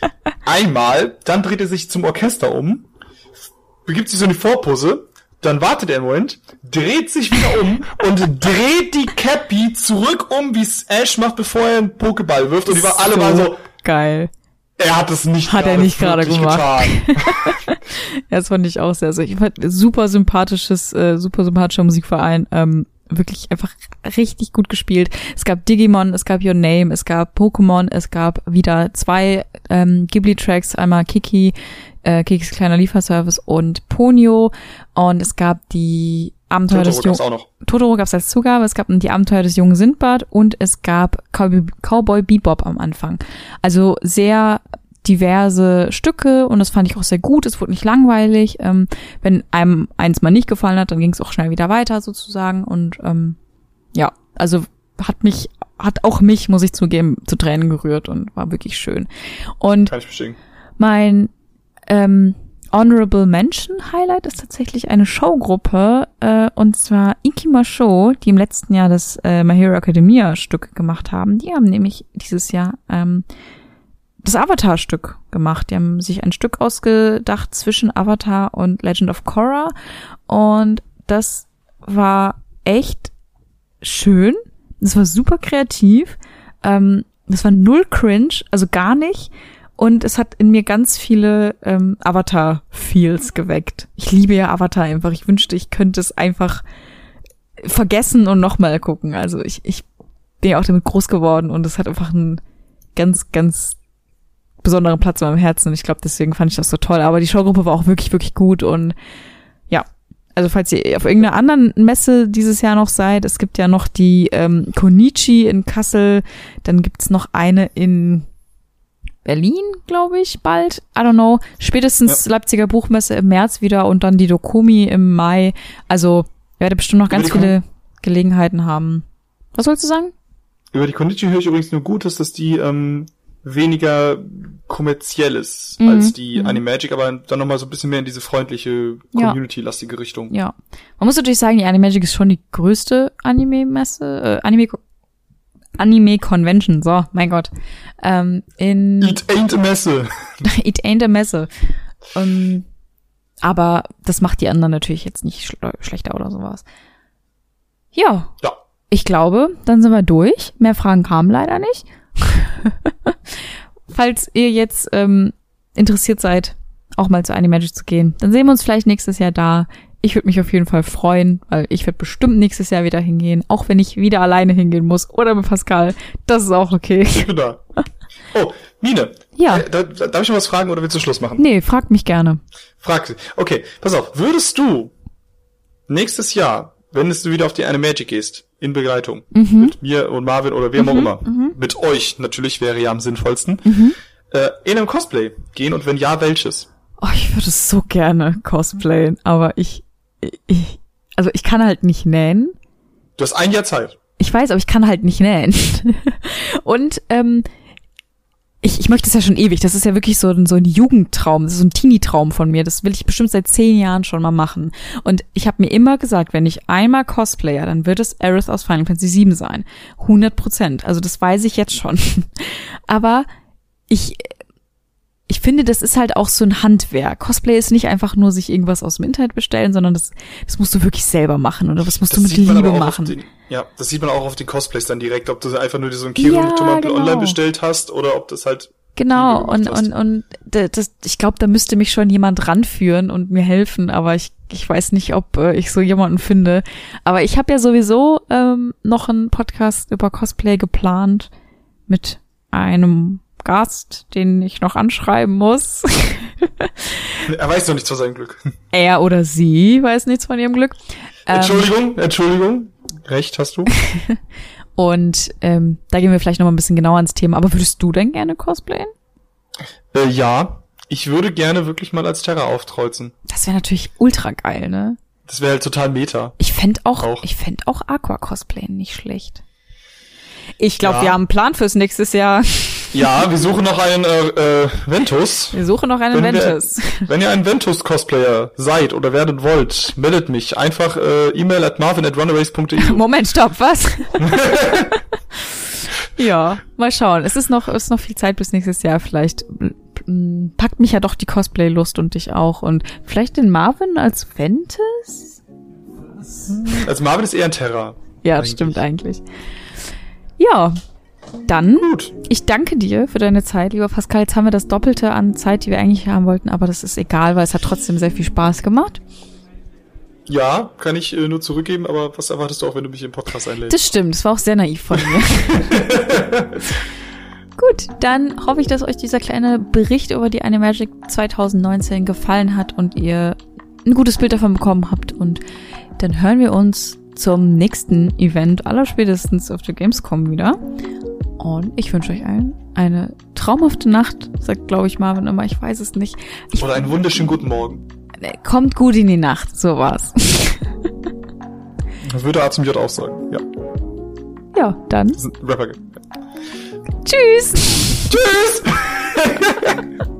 Einmal, dann dreht er sich zum Orchester um, begibt sich so eine Vorpose, dann wartet er einen Moment, dreht sich wieder um und dreht die Cappy zurück um, wie es Ash macht, bevor er einen Pokéball wirft und die waren alle mal so geil. Er hat es nicht hat er nicht gerade gemacht. ja, das fand ich auch sehr. Also ich fand super sympathisches, äh, super sympathischer Musikverein. Ähm, wirklich einfach richtig gut gespielt. Es gab Digimon, es gab Your Name, es gab Pokémon, es gab wieder zwei ähm, Ghibli-Tracks, einmal Kiki, äh, Kikis kleiner Lieferservice und Ponyo und es gab die Abenteuer Totoro des Jungen. Totoro gab es als Zugabe, es gab die Abenteuer des jungen Sindbad und es gab Cowboy, Cowboy Bebop am Anfang. Also sehr diverse Stücke und das fand ich auch sehr gut. Es wurde nicht langweilig. Ähm, wenn einem eins mal nicht gefallen hat, dann ging es auch schnell wieder weiter sozusagen. Und ähm, ja, also hat mich, hat auch mich, muss ich zugeben, zu Tränen gerührt und war wirklich schön. Und Kann ich mein ähm, Honorable Mention Highlight ist tatsächlich eine Showgruppe, äh, und zwar Ikima Show, die im letzten Jahr das äh, My Hero Academia Stück gemacht haben. Die haben nämlich dieses Jahr ähm, das Avatar-Stück gemacht. Die haben sich ein Stück ausgedacht zwischen Avatar und Legend of Korra. Und das war echt schön. Das war super kreativ. Ähm, das war null cringe, also gar nicht. Und es hat in mir ganz viele ähm, Avatar-Feels geweckt. Ich liebe ja Avatar einfach. Ich wünschte, ich könnte es einfach vergessen und nochmal gucken. Also ich, ich bin ja auch damit groß geworden und es hat einfach einen ganz, ganz besonderen Platz in meinem Herzen. Und ich glaube, deswegen fand ich das so toll. Aber die Showgruppe war auch wirklich, wirklich gut. Und ja, also falls ihr auf irgendeiner anderen Messe dieses Jahr noch seid, es gibt ja noch die ähm, Konichi in Kassel, dann gibt's noch eine in Berlin, glaube ich, bald. I don't know. Spätestens ja. Leipziger Buchmesse im März wieder und dann die Dokumi im Mai. Also werde bestimmt noch ganz viele Gelegenheiten haben. Was sollst du sagen? Über die Konichi höre ich übrigens nur Gutes, dass die ähm, weniger kommerziell ist mhm. als die mhm. Animagic, aber dann nochmal so ein bisschen mehr in diese freundliche, community-lastige Richtung. Ja. Man muss natürlich sagen, die Animagic ist schon die größte Anime-Messe, äh, Anime Anime Convention, so, mein Gott. Ähm, in It ain't a Messe. It ain't a Messe. Um, aber das macht die anderen natürlich jetzt nicht schle schlechter oder sowas. Ja. Ja. Ich glaube, dann sind wir durch. Mehr Fragen kamen leider nicht. Falls ihr jetzt ähm, interessiert seid, auch mal zu Animagic zu gehen, dann sehen wir uns vielleicht nächstes Jahr da. Ich würde mich auf jeden Fall freuen, weil ich werde bestimmt nächstes Jahr wieder hingehen, auch wenn ich wieder alleine hingehen muss oder mit Pascal. Das ist auch okay. Ich bin da. Oh, Mine. Ja. Äh, darf ich noch was fragen oder willst du Schluss machen? Nee, frag mich gerne. Frag sie. Okay, pass auf. Würdest du nächstes Jahr, wenn du wieder auf die Animagic gehst, in Begleitung, mhm. mit mir und Marvin oder wem mhm. auch immer, mhm. mit euch natürlich wäre ja am sinnvollsten, mhm. äh, in einem Cosplay gehen und wenn ja, welches? Oh, ich würde so gerne cosplayen, aber ich ich, also ich kann halt nicht nähen. Du hast ein Jahr Zeit. Ich weiß, aber ich kann halt nicht nähen. Und ähm, ich, ich möchte es ja schon ewig. Das ist ja wirklich so, ein so ein Jugendtraum, das ist so ein Teenie-Traum von mir. Das will ich bestimmt seit zehn Jahren schon mal machen. Und ich habe mir immer gesagt, wenn ich einmal Cosplayer, dann wird es Aerith aus Final Fantasy VII sein. 100 Prozent. Also das weiß ich jetzt schon. Aber ich ich finde, das ist halt auch so ein Handwerk. Cosplay ist nicht einfach nur sich irgendwas aus dem Internet bestellen, sondern das, das musst du wirklich selber machen oder das musst das du mit Liebe machen. Den, ja, das sieht man auch auf den Cosplays dann direkt, ob du einfach nur so ein Kiro ja, genau. online bestellt hast oder ob das halt Genau, und, und, und das, ich glaube, da müsste mich schon jemand ranführen und mir helfen, aber ich, ich weiß nicht, ob äh, ich so jemanden finde. Aber ich habe ja sowieso ähm, noch einen Podcast über Cosplay geplant mit einem Gast, den ich noch anschreiben muss. er weiß noch nichts von seinem Glück. Er oder sie weiß nichts von ihrem Glück. Entschuldigung, ähm, Entschuldigung. Recht hast du. Und ähm, da gehen wir vielleicht noch mal ein bisschen genauer ins Thema. Aber würdest du denn gerne cosplayen? Äh, ja, ich würde gerne wirklich mal als Terra aufkreuzen. Das wäre natürlich ultra geil, ne? Das wäre halt total meta. Ich fände auch, auch, ich fänd auch Aqua cosplayen nicht schlecht. Ich glaube, ja. wir haben einen Plan fürs nächstes Jahr. Ja, wir suchen noch einen äh, äh, Ventus. Wir suchen noch einen wenn Ventus. Wir, wenn ihr ein Ventus-Cosplayer seid oder werden wollt, meldet mich. Einfach äh, E-Mail at marvin at runaways.de. Moment, stopp, was? ja, mal schauen. Es ist noch, es ist noch viel Zeit bis nächstes Jahr. Vielleicht packt mich ja doch die Cosplay-Lust und dich auch. Und vielleicht den Marvin als Ventus? Als Marvin ist eher ein Terra. Ja, eigentlich. stimmt eigentlich. Ja, dann, Gut. ich danke dir für deine Zeit, lieber Pascal. Jetzt haben wir das Doppelte an Zeit, die wir eigentlich haben wollten, aber das ist egal, weil es hat trotzdem sehr viel Spaß gemacht. Ja, kann ich äh, nur zurückgeben, aber was erwartest du auch, wenn du mich im Podcast einlädst? Das stimmt, das war auch sehr naiv von mir. Gut, dann hoffe ich, dass euch dieser kleine Bericht über die Animagic 2019 gefallen hat und ihr ein gutes Bild davon bekommen habt. Und dann hören wir uns zum nächsten Event, allerspätestens auf der Gamescom wieder. Und ich wünsche euch allen eine traumhafte Nacht, sagt, glaube ich, Marvin immer. Ich weiß es nicht. Ich, Oder einen wunderschönen guten Morgen. Kommt gut in die Nacht, so war's. das würde A zum J auch sagen, ja. Ja, dann. Rapper. Tschüss. Tschüss.